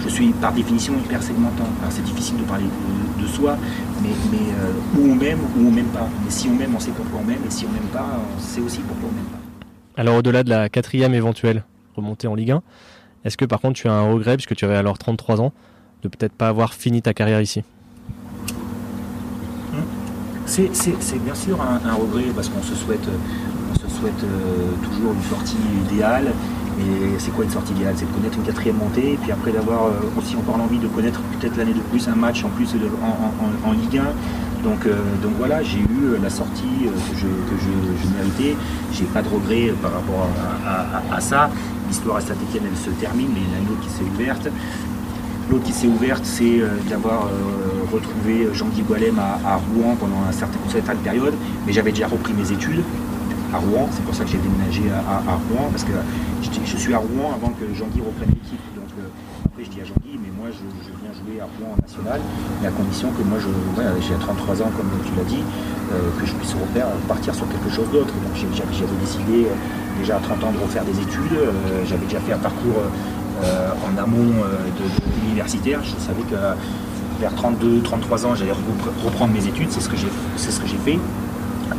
je suis par définition hyper segmentant. Alors c'est difficile de parler de, soi, mais, mais euh, où on m'aime ou on m'aime pas. Mais si on m'aime, on sait pourquoi on m'aime, et si on m'aime pas, on sait aussi pourquoi on m'aime pas. Alors au-delà de la quatrième éventuelle remontée en Ligue 1, est-ce que par contre tu as un regret, puisque tu avais alors 33 ans, de peut-être pas avoir fini ta carrière ici? C'est, bien sûr un, regret parce qu'on se souhaite, on se souhaite euh, toujours une sortie idéale et c'est quoi une sortie idéale? C'est de connaître une quatrième montée, et puis après d'avoir euh, aussi encore l'envie de connaître peut-être l'année de plus un match en plus en, Ligue 1. Donc, euh, donc voilà, j'ai eu euh, la sortie que je, que je, je méritais. J'ai pas de regrets par rapport à, ça. L'histoire à Saint-Etienne, elle se termine, mais il y en a une autre qui s'est ouverte. L'autre qui s'est ouverte, c'est d'avoir retrouvé Jean-Guy Boilem à, Rouen pendant un certain, une certaine période, mais j'avais déjà repris mes études à Rouen. C'est pour ça que j'ai déménagé à, Rouen, parce que je, suis à Rouen avant que Jean-Guy reprenne l'équipe. Donc euh, après, je dis à Jean-Guy, mais moi, je, viens jouer à Rouen en national, mais à condition que moi, j'ai 33 ans, comme tu l'as dit, euh, que je puisse refaire, partir sur quelque chose d'autre. Donc j'avais décidé euh, déjà à 30 ans de refaire des études. j'avais déjà fait un parcours en amont universitaire. Je savais que vers 32, 33 ans, j'allais reprendre mes études. C'est ce que j'ai fait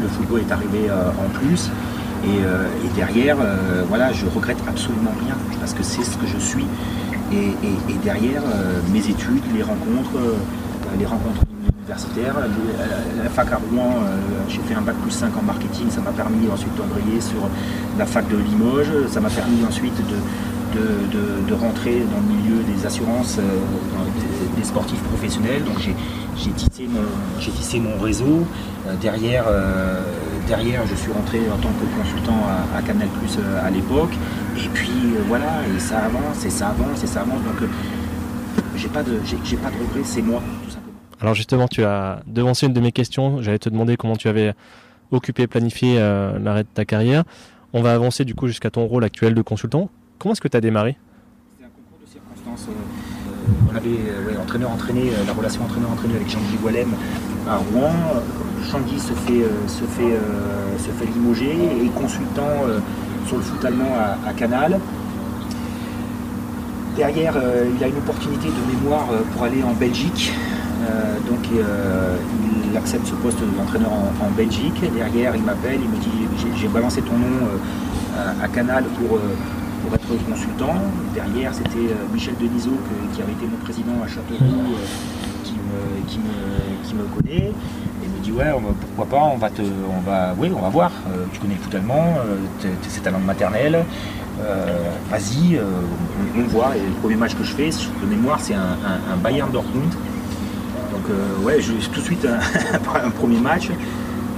le football est arrivé euh, en plus. Et, euh, derrière, euh, voilà, je regrette absolument rien parce que c'est ce que je suis. Et, derrière, mes études, les rencontres, les rencontres universitaires, la fac à Rouen, j'ai fait un bac plus 5 en marketing, ça m'a permis ensuite d'embrayer sur la fac de Limoges, ça m'a permis ensuite de, rentrer dans le milieu des assurances des, sportifs professionnels. Donc j'ai tissé, tissé, mon réseau. derrière, derrière, je suis rentré en tant que consultant à, Canal Plus euh, à l'époque. Et puis euh, voilà, et ça avance, et ça avance, et ça avance. Donc euh, j'ai pas de, j'ai, pas de regrets, c'est moi, tout simplement. Alors justement, tu as devancé une de mes questions. J'allais te demander comment tu avais occupé, planifié l'arrêt de ta carrière. On va avancer du coup jusqu'à ton rôle actuel de consultant. Comment est-ce que tu as démarré? C'était un concours de circonstances. On avait entraîneur entraîné, la relation entraîneur entraîné avec Jean-Guy Boilem à Rouen. Changuy se fait, euh, euh, limoger et consultant euh, sur le foot allemand à, Canal. Derrière, il a une opportunité de mémoire pour aller en Belgique. donc il accepte ce poste d'entraîneur en, Belgique. Derrière, il m'appelle, il me dit j'ai balancé ton nom à, Canal pour, pour être consultant. Derrière, c'était Michel Denisot qui avait été mon président à Châteauroux qui me, connaît et me dit ouais pourquoi pas on va te on va oui on va voir euh, tu connais le foot allemand euh, c'est ta langue maternelle euh, vas-y on, on, voit et le premier match que je fais de mémoire c'est un, Bayern Dortmund donc ouais, je, tout de suite un, <laughs> premier match.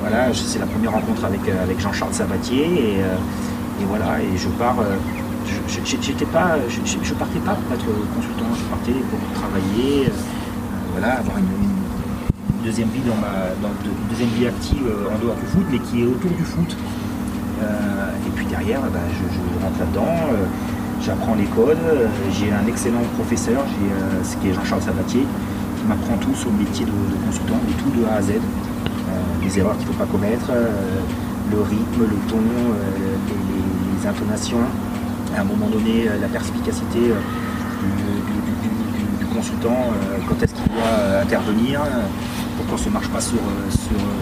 Voilà, c'est la première rencontre avec, avec Jean-Charles Sabatier et, voilà, et je pars. Je, j'étais pas, je, partais pas pour être consultant, je partais pour travailler, voilà, avoir une, deuxième vie dans ma deuxième vie active en dehors du foot, mais qui est autour du foot. et puis derrière, bah, je, rentre là-dedans j'apprends les codes, j'ai un excellent professeur, j'ai, euh, ce qui est Jean-Charles Sabatier, qui m'apprend tout sur le métier de, consultant, de tout de A à Z, euh, les erreurs qu'il ne faut pas commettre, euh, le rythme, le ton, les, intonations, à un moment donné la perspicacité du, consultant, quand est-ce qu'il doit intervenir, pourquoi on ne se marche pas sur,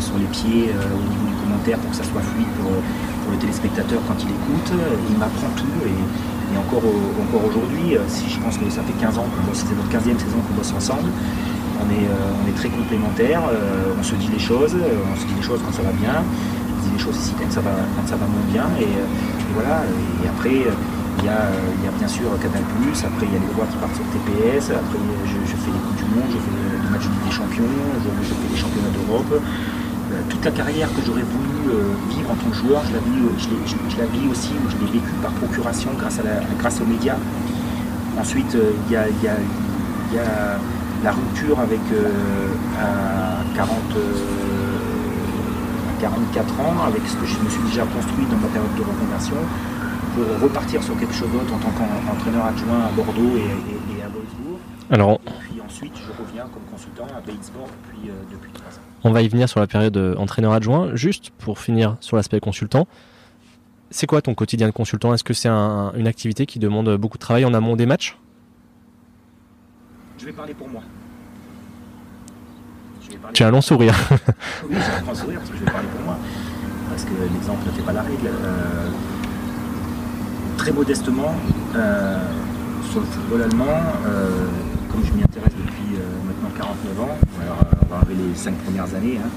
sur, les pieds au niveau du commentaire pour que ça soit fluide pour, le téléspectateur quand il écoute. Il m'apprend tout et, et encore, encore aujourd'hui, euh, si je pense que ça fait 15 ans qu'on c'est notre 15e saison qu'on bosse ensemble, on est, euh, on est très complémentaires, euh, on se dit les choses, on se dit les choses quand ça va bien, on se dit les choses ici quand ça va, quand ça va moins bien, et, voilà, et après il y, a, il y, a, bien sûr Canal+, après il y a les droits qui partent sur TPS, après je, fais les Coups du Monde, je fais les matchs des champions, je, fais les championnats d'Europe, euh, toute la carrière que j'aurais voulu euh, vivre en tant que joueur, je la vis, euh, je, aussi, je l'ai vécu par procuration grâce, à grâce aux médias. Ensuite, il y, a, la rupture avec à 40, 44 ans, avec ce que je me suis déjà construit dans ma période de reconversion, pour repartir sur quelque chose d'autre en tant qu'entraîneur adjoint à Bordeaux et, à Wolfsburg. Alors, puis ensuite, je reviens comme consultant à Bates-Sport depuis, depuis 3 ans. On va y venir sur la période euh, entraîneur adjoint. Juste pour finir sur l'aspect consultant, c'est quoi ton quotidien de consultant? Est-ce que c'est une activité qui demande beaucoup de travail en amont des matchs? Je vais parler pour moi. tu as un long sourire. <laughs> oui, j'ai un long sourire parce que je vais parler pour moi. Parce que l'exemple ne fait pas la règle. Euh, très modestement, euh, sur le football allemand, comme je m'y intéresse depuis maintenant 49 ans, les cinq premières années. Hein.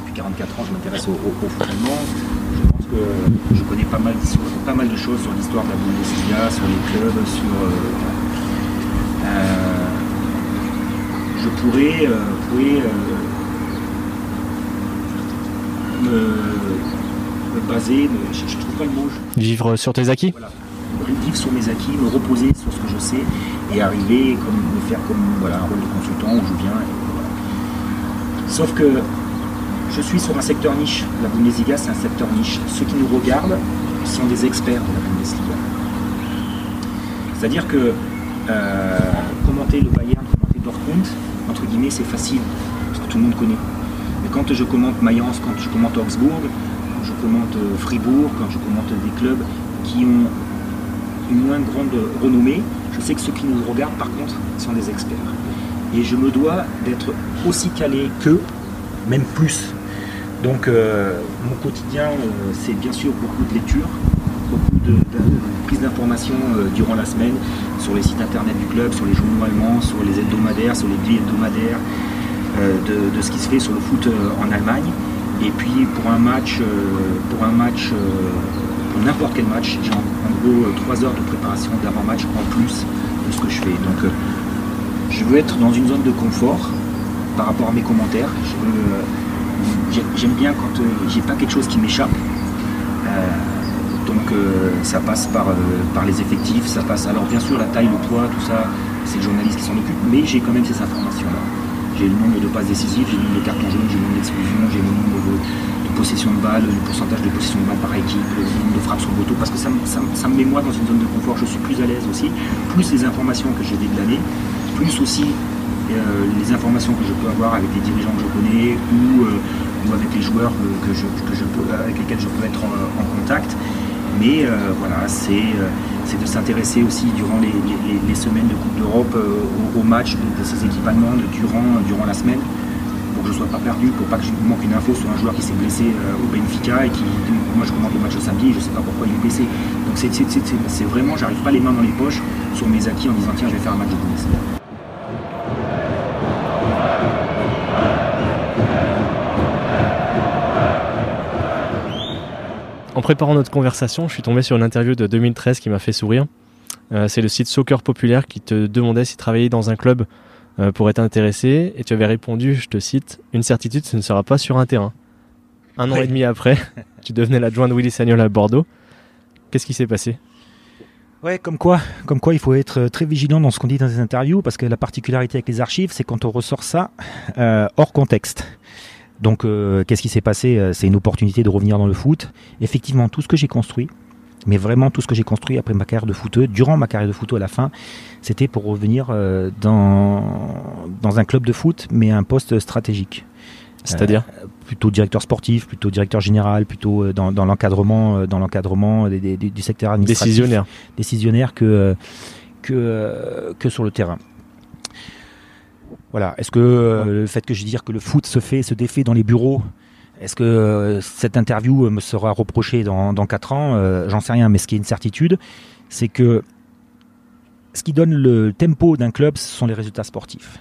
Depuis 44 ans, je m'intéresse au, au, Je pense que je connais pas mal, pas mal de choses sur l'histoire de la Bundesliga, sur les clubs, sur. Euh, euh, je pourrais, euh, me, baser, je, ne trouve pas le mot. Vivre sur tes acquis? Vivre sur mes acquis, me reposer sur ce que je sais et arriver comme me faire comme voilà, un rôle de consultant où je viens Sauf que je suis sur un secteur niche. La Bundesliga, c'est un secteur niche. Ceux qui nous regardent sont des experts de la Bundesliga. C'est-à-dire que euh, commenter le Bayern, commenter Dortmund, entre guillemets, c'est facile, parce que tout le monde connaît. Mais quand je commente Mayence, quand je commente Augsbourg, commente euh, Fribourg, quand je commente des clubs qui ont une moins grande renommée, je sais que ceux qui nous regardent, par contre, sont des experts et je me dois d'être aussi calé qu'eux, même plus. Donc euh, mon quotidien, euh, c'est bien sûr beaucoup de lectures, beaucoup de, prise d'informations durant la semaine sur les sites internet du club, sur les journaux allemands, sur les hebdomadaires, sur les billes hebdomadaires, de, ce qui se fait sur le foot en Allemagne. Et puis pour un match, pour un match, pour n'importe quel match, j'ai en, gros trois heures de préparation d'avant-match en plus de ce que je fais. Donc je veux être dans une zone de confort par rapport à mes commentaires. J'aime bien quand euh, j'ai pas quelque chose qui m'échappe. Euh, donc euh, ça passe par, par les effectifs, ça passe. Alors bien sûr la taille, le poids, tout ça, c'est le journaliste qui s'en occupe, mais j'ai quand même ces informations-là. J'ai le nombre de passes décisives, j'ai le nombre de cartons jaunes, j'ai le nombre d'exclusions, j'ai le nombre de, possession de balles, le pourcentage de possession de balles par équipe, le nombre de frappes sur le poteau, parce que ça, ça, me met moi dans une zone de confort, je suis plus à l'aise aussi, plus les informations que j'ai déglanées, plus aussi euh, les informations que je peux avoir avec des dirigeants que je connais ou, euh, avec les joueurs que, je, peux, avec lesquels je peux être en, contact. Mais euh, voilà, c'est de s'intéresser aussi durant les, semaines de Coupe d'Europe aux, matchs de, ces équipes allemandes durant, durant la semaine pour que je ne sois pas perdu, pour pas que je manque une info sur un joueur qui s'est blessé au Benfica et qui, moi je commande le match le samedi et je ne sais pas pourquoi il est blessé. Donc c'est vraiment, j'arrive pas les mains dans les poches sur mes acquis en disant tiens je vais faire un match de Bundesliga. Préparant notre conversation, je suis tombé sur une interview de 2013 qui m'a fait sourire. Euh, c'est le site Soccer Populaire qui te demandait si travailler dans un club euh, pour être intéressé et tu avais répondu, je te cite, une certitude, ce ne sera pas sur un terrain. Un an et demi après, <laughs> tu devenais l'adjoint de Willy Sagnol à Bordeaux. Qu'est-ce qui s'est passé? Ouais, comme quoi, comme quoi, il faut être très vigilant dans ce qu'on dit dans les interviews, parce que la particularité avec les archives, c'est quand on ressort ça euh, hors contexte. Donc, euh, qu'est-ce qui s'est passé euh, C'est une opportunité de revenir dans le foot. Effectivement, tout ce que j'ai construit, mais vraiment tout ce que j'ai construit après ma carrière de footeux, durant ma carrière de footeux à la fin, c'était pour revenir dans, dans un club de foot, mais à un poste stratégique. C'est-à-dire Plutôt directeur sportif, plutôt directeur général, plutôt dans, dans l'encadrement, dans l'encadrement du secteur administratif. Décisionnaire. Décisionnaire que, que, que sur le terrain. Voilà. Est-ce que euh, le fait que je dire que le foot se fait, se défait dans les bureaux, est-ce que euh, cette interview me sera reprochée dans, dans 4 ans? Euh, J'en sais rien, mais ce qui est une certitude, c'est que ce qui donne le tempo d'un club, ce sont les résultats sportifs.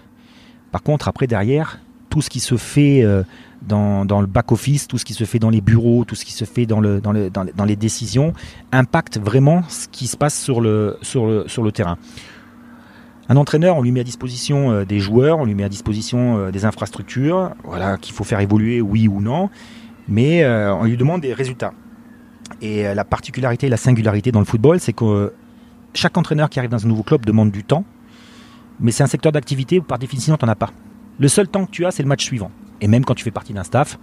Par contre, après, derrière, tout ce qui se fait dans, dans le back-office, tout ce qui se fait dans les bureaux, tout ce qui se fait dans, le, dans, le, dans, les, dans les décisions, impacte vraiment ce qui se passe sur le, sur le, sur le terrain. Un entraîneur, on lui met à disposition euh, des joueurs, on lui met à disposition euh, des infrastructures, voilà, qu'il faut faire évoluer, oui ou non, mais euh, on lui demande des résultats. Et la particularité, la singularité dans le football, c'est que chaque entraîneur qui arrive dans un nouveau club demande du temps, mais c'est un secteur d'activité où par définition, tu n'en as pas. Le seul temps que tu as, c'est le match suivant. Et même quand tu fais partie d'un staff,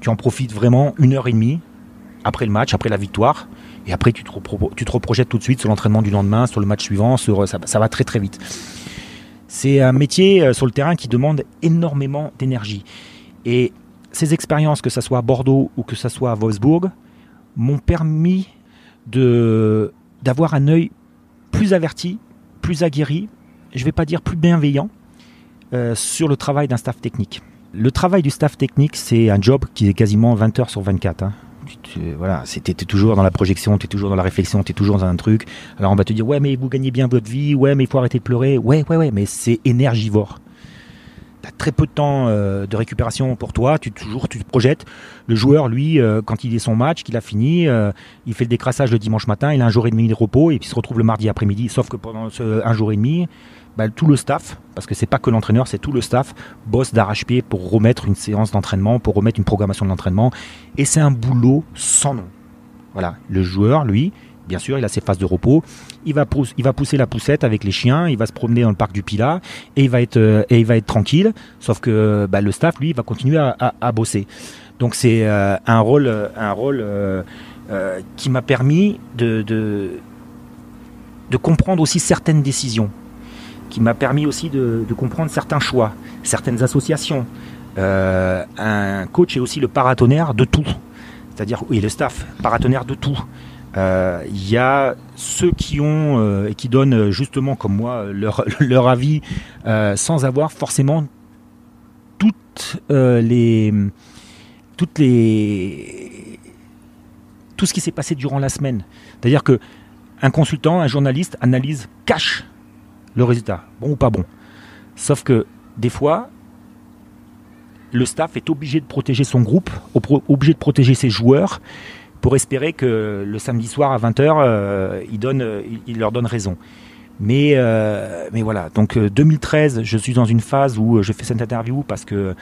tu en profites vraiment une heure et demie après le match, après la victoire, et après, tu te, tu te reprojettes tout de suite sur l'entraînement du lendemain, sur le match suivant, sur, ça, va très très vite. C'est un métier euh, sur le terrain qui demande énormément d'énergie. Et ces expériences, que ce soit à Bordeaux ou que ce soit à Wolfsburg, m'ont permis d'avoir un œil plus averti, plus aguerri, je ne vais pas dire plus bienveillant, euh, sur le travail d'un staff technique. Le travail du staff technique, c'est un job qui est quasiment 20 heures sur 24. Hein voilà, c'était toujours dans la projection, tu es toujours dans la réflexion, tu es toujours dans un truc. Alors on va te dire ouais mais vous gagnez bien votre vie, ouais mais il faut arrêter de pleurer, ouais ouais ouais mais c'est énergivore. Tu as très peu de temps euh, de récupération pour toi, tu toujours tu te projettes. Le joueur lui euh, quand il est son match, qu'il a fini, euh, il fait le décrassage le dimanche matin, il a un jour et demi de repos et puis il se retrouve le mardi après-midi, sauf que pendant un jour et demi, bah, tout le staff, parce que c'est pas que l'entraîneur, c'est tout le staff, bosse d'arrache-pied pour remettre une séance d'entraînement, pour remettre une programmation de l'entraînement. Et c'est un boulot sans nom. Voilà. Le joueur, lui, bien sûr, il a ses phases de repos. Il va, il va pousser la poussette avec les chiens, il va se promener dans le parc du Pilat et il va être, euh, et il va être tranquille. Sauf que bah, le staff, lui, va continuer à, bosser. Donc c'est euh, un rôle, un rôle euh, qui m'a permis de comprendre aussi certaines décisions qui m'a permis aussi de, comprendre certains choix, certaines associations. Euh, un coach est aussi le paratonnerre de tout, c'est-à-dire oui le staff paratonnerre de tout. Euh, il y a ceux qui ont euh, et qui donnent justement comme moi leur, <laughs> avis sans avoir forcément toutes les toutes les tout ce qui s'est passé durant la semaine. C'est-à-dire que un consultant, un journaliste analyse cache le résultat, bon ou pas bon. Sauf que des fois, le staff est obligé de protéger son groupe, obligé de protéger ses joueurs pour espérer que le samedi soir à 20h, euh, il, donne, il, leur donne raison. Mais, euh, mais voilà, donc 2013, euh, je suis dans une phase où je fais cette interview parce que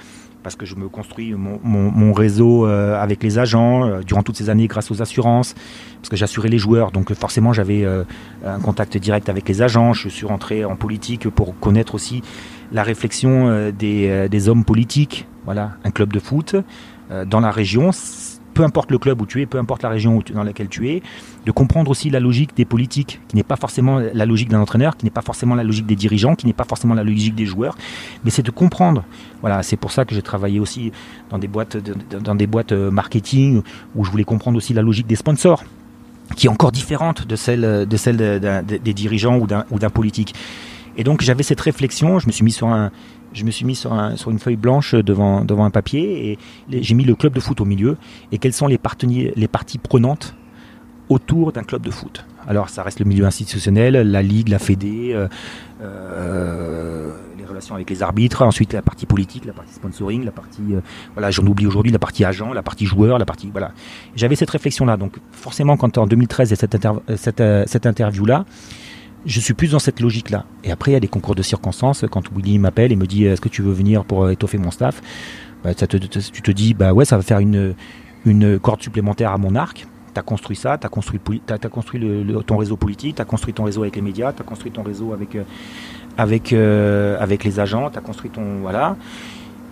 parce que je me construis mon, réseau euh, avec les agents euh, durant toutes ces années grâce aux assurances, parce que j'assurais les joueurs, donc forcément j'avais euh, un contact direct avec les agents. Je suis rentré en politique pour connaître aussi la réflexion des, des hommes politiques. Voilà, un club de foot dans la région, peu importe le club où tu es, peu importe la région dans laquelle tu es, de comprendre aussi la logique des politiques, qui n'est pas forcément la logique d'un entraîneur, qui n'est pas forcément la logique des dirigeants, qui n'est pas forcément la logique des joueurs, mais c'est de comprendre. Voilà, c'est pour ça que j'ai travaillé aussi dans des boîtes, euh, marketing où je voulais comprendre aussi la logique des sponsors qui est encore différente de celle des dirigeants ou d'un politique. Et donc j'avais cette réflexion, je me suis mis sur un, je me suis mis sur, sur une feuille blanche devant, devant un papier et j'ai mis le club de foot au milieu et quelles sont les, les parties prenantes autour d'un club de foot? Alors ça reste le milieu institutionnel, la ligue, la fédé, euh, euh, les relations avec les arbitres, ensuite la partie politique, la partie sponsoring, la partie euh, voilà j'en oublie aujourd'hui la partie agent, la partie joueur, la partie voilà. J'avais cette réflexion là donc forcément quand en 2013 il y a cette, cette, cette interview là je suis plus dans cette logique-là. Et après, il y a des concours de circonstances. Quand Willy m'appelle et me dit Est-ce que tu veux venir pour étoffer mon staff? Bah, tu te dis Bah ouais, ça va faire une, corde supplémentaire à mon arc. Tu as construit ça, tu as construit, ton réseau politique, tu as construit ton réseau avec les médias, tu as construit ton réseau avec, euh, euh, les agents, tu as construit ton. Voilà.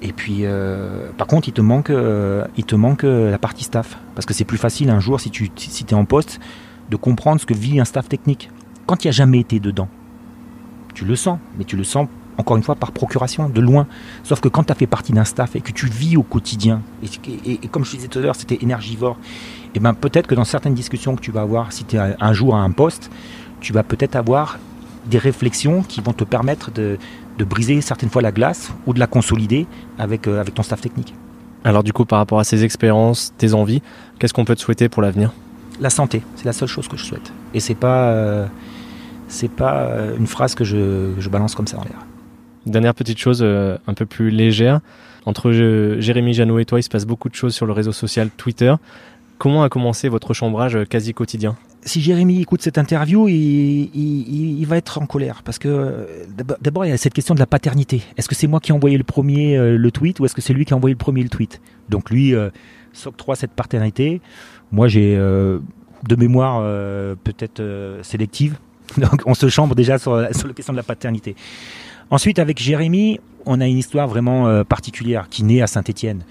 Et puis, euh, par contre, il te manque, il te manque la partie staff. Parce que c'est plus facile un jour, si tu si es en poste, de comprendre ce que vit un staff technique. Quand il n'y a jamais été dedans, tu le sens, mais tu le sens encore une fois par procuration, de loin. Sauf que quand tu as fait partie d'un staff et que tu vis au quotidien, et, comme je disais tout à l'heure, c'était énergivore, et ben peut-être que dans certaines discussions que tu vas avoir, si tu es un jour à un poste, tu vas peut-être avoir des réflexions qui vont te permettre de, briser certaines fois la glace ou de la consolider avec, euh, avec ton staff technique. Alors du coup, par rapport à ces expériences, tes envies, qu'est-ce qu'on peut te souhaiter pour l'avenir? La santé, c'est la seule chose que je souhaite. Et c'est pas, euh, c'est pas euh, une phrase que je, je balance comme ça en l'air. Dernière petite chose un peu plus légère. Entre Jérémy Janot et toi, il se passe beaucoup de choses sur le réseau social Twitter. Comment a commencé votre chambrage quasi quotidien? Si Jérémy écoute cette interview, il, va être en colère parce que d'abord il y a cette question de la paternité. Est-ce que c'est moi qui ai envoyé le premier euh, le tweet ou est-ce que c'est lui qui a envoyé le premier le tweet? Donc lui euh, s'octroie cette paternité. Moi j'ai euh, de mémoire peut-être sélective. <laughs> Donc on se chambre déjà sur, la question de la paternité. Ensuite avec Jérémy, on a une histoire vraiment particulière qui naît à Saint-Étienne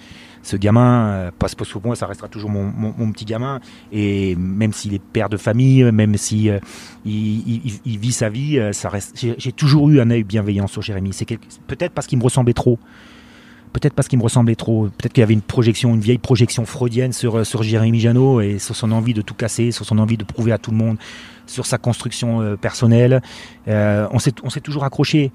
ce gamin, euh, passe pour moi, ça restera toujours mon, petit gamin. Et même s'il est père de famille, même si euh, il, vit sa vie, euh, ça reste. J'ai toujours eu un œil bienveillant sur Jérémy. C'est peut-être parce qu'il me ressemblait trop. Peut-être parce qu'il me ressemblait trop. Peut-être qu'il y avait une projection, une vieille projection freudienne sur, sur Jérémy Janot et sur son envie de tout casser, sur son envie de prouver à tout le monde, sur sa construction personnelle. on s'est toujours accroché.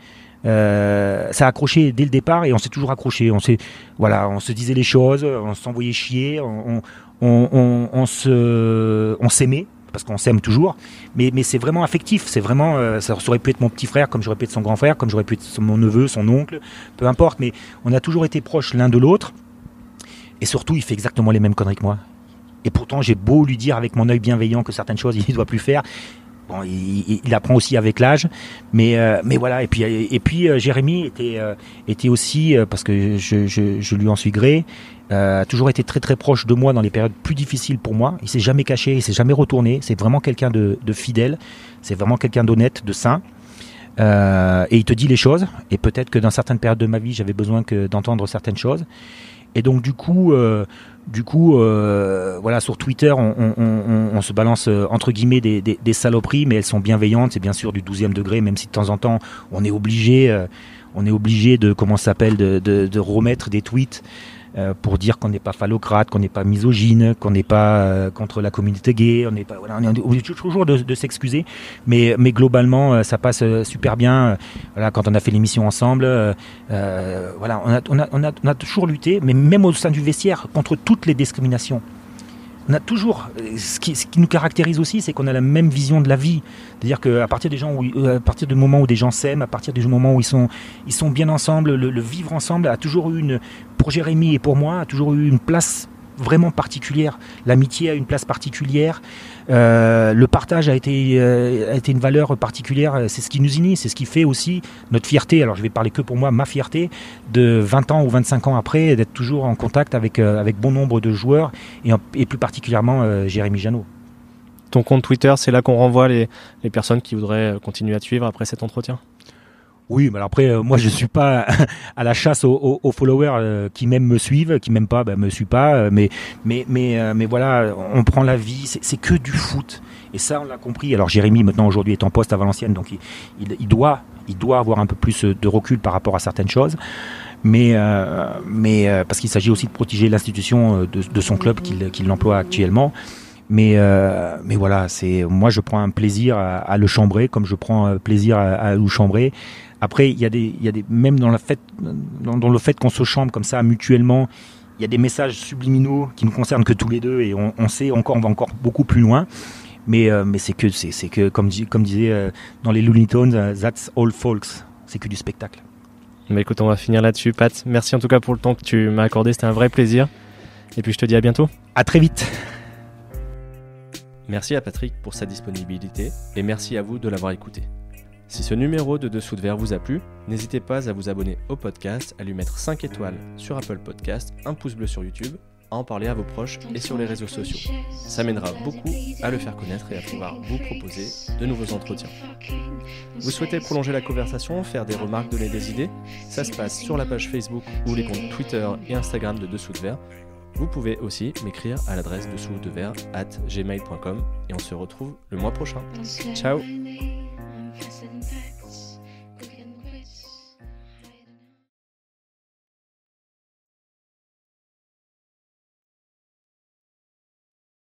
Euh, ça a accroché dès le départ et on s'est toujours accroché. On s'est, voilà, on se disait les choses, on s'envoyait chier, on, on, on, se, on s'aimait parce qu'on s'aime toujours, mais, mais c'est vraiment affectif. C'est vraiment, euh, ça aurait pu être mon petit frère, comme j'aurais pu être son grand frère, comme j'aurais pu être mon neveu, son oncle, peu importe. Mais on a toujours été proches l'un de l'autre. Et surtout, il fait exactement les mêmes conneries que moi. Et pourtant, j'ai beau lui dire avec mon œil bienveillant que certaines choses, <laughs> il ne doit plus faire il, apprend aussi avec l'âge, mais euh, mais voilà. Et puis et puis euh, Jérémy était euh, était aussi parce que je, je, lui en suis gré, a toujours été très très proche de moi dans les périodes plus difficiles pour moi. Il s'est jamais caché, il s'est jamais retourné. C'est vraiment quelqu'un de, de, fidèle. C'est vraiment quelqu'un d'honnête, de sain. et il te dit les choses. Et peut-être que dans certaines périodes de ma vie, j'avais besoin d'entendre certaines choses. Et donc du coup, du coup, euh, voilà, sur Twitter, on, se balance euh, entre guillemets des, saloperies, mais elles sont bienveillantes. C'est bien sûr du 12e degré, même si de temps en temps, on est obligé, on est obligé de comment s'appelle, de, de, remettre des tweets euh, pour dire qu'on n'est pas phallocrate, qu'on n'est pas misogyne, qu'on n'est pas euh, contre la communauté gay, on n'est pas, on est toujours de, s'excuser, mais, globalement euh, ça passe super bien. Quand on a fait l'émission ensemble, voilà, on a, on, on a toujours lutté, mais même au sein du vestiaire, contre toutes les discriminations on a toujours. Ce qui, nous caractérise aussi, c'est qu'on a la même vision de la vie. C'est-à-dire qu'à partir des gens où, euh, du moment où des gens s'aiment, à partir du moment où ils sont, ils sont bien ensemble, le, vivre ensemble a toujours eu une, pour Jérémy et pour moi, a toujours eu une place vraiment particulière. L'amitié a une place particulière. Euh, le partage a été, euh, a été une valeur particulière. C'est ce qui nous unit, c'est ce qui fait aussi notre fierté. Alors je vais parler que pour moi, ma fierté de 20 ans ou 25 ans après, d'être toujours en contact avec, euh, bon nombre de joueurs et, et plus particulièrement Jérémy Janot. Ton compte Twitter, c'est là qu'on renvoie les, les personnes qui voudraient continuer à te suivre après cet entretien? Oui, mais après, euh, moi, je suis pas <laughs> à la chasse aux, followers euh, qui même me suivent, qui m'aiment pas, ben, me suivent pas. Euh, mais, mais, mais, mais voilà, on prend la vie, c'est que du foot. Et ça, on l'a compris. Alors, Jérémy, maintenant, aujourd'hui, est en poste à Valenciennes, donc il, il, doit, il doit avoir un peu plus de recul par rapport à certaines choses. Mais, mais parce qu'il s'agit aussi de protéger l'institution de, son club qu'il l'emploie actuellement. Mais, mais voilà, c'est moi je prends un plaisir à, le chambrer, comme je prends plaisir à, à le chambrer. Après, il y a des, il y a des, même dans, la fait, dans, le fait qu'on se chambre comme ça mutuellement, il y a des messages subliminaux qui nous concernent que tous les deux et on, sait encore, on va encore beaucoup plus loin. Mais, euh, mais c'est que, c'est, que comme, comme disait euh, dans les Looney Tunes, euh, that's all folks. C'est que du spectacle. Mais écoute, on va finir là-dessus, Pat. Merci en tout cas pour le temps que tu m'as accordé. C'était un vrai plaisir. Et puis je te dis à bientôt. À très vite. Merci à Patrick pour sa disponibilité et merci à vous de l'avoir écouté. Si ce numéro de Dessous de Verre vous a plu, n'hésitez pas à vous abonner au podcast, à lui mettre 5 étoiles sur Apple Podcast, un pouce bleu sur YouTube, à en parler à vos proches et sur les réseaux sociaux. Ça m'aidera beaucoup à le faire connaître et à pouvoir vous proposer de nouveaux entretiens. Vous souhaitez prolonger la conversation, faire des remarques, donner des idées? Ça se passe sur la page Facebook ou les comptes Twitter et Instagram de Dessous de Verre. Vous pouvez aussi m'écrire à l'adresse dessous de verre at gmail.com et on se retrouve le mois prochain. Ciao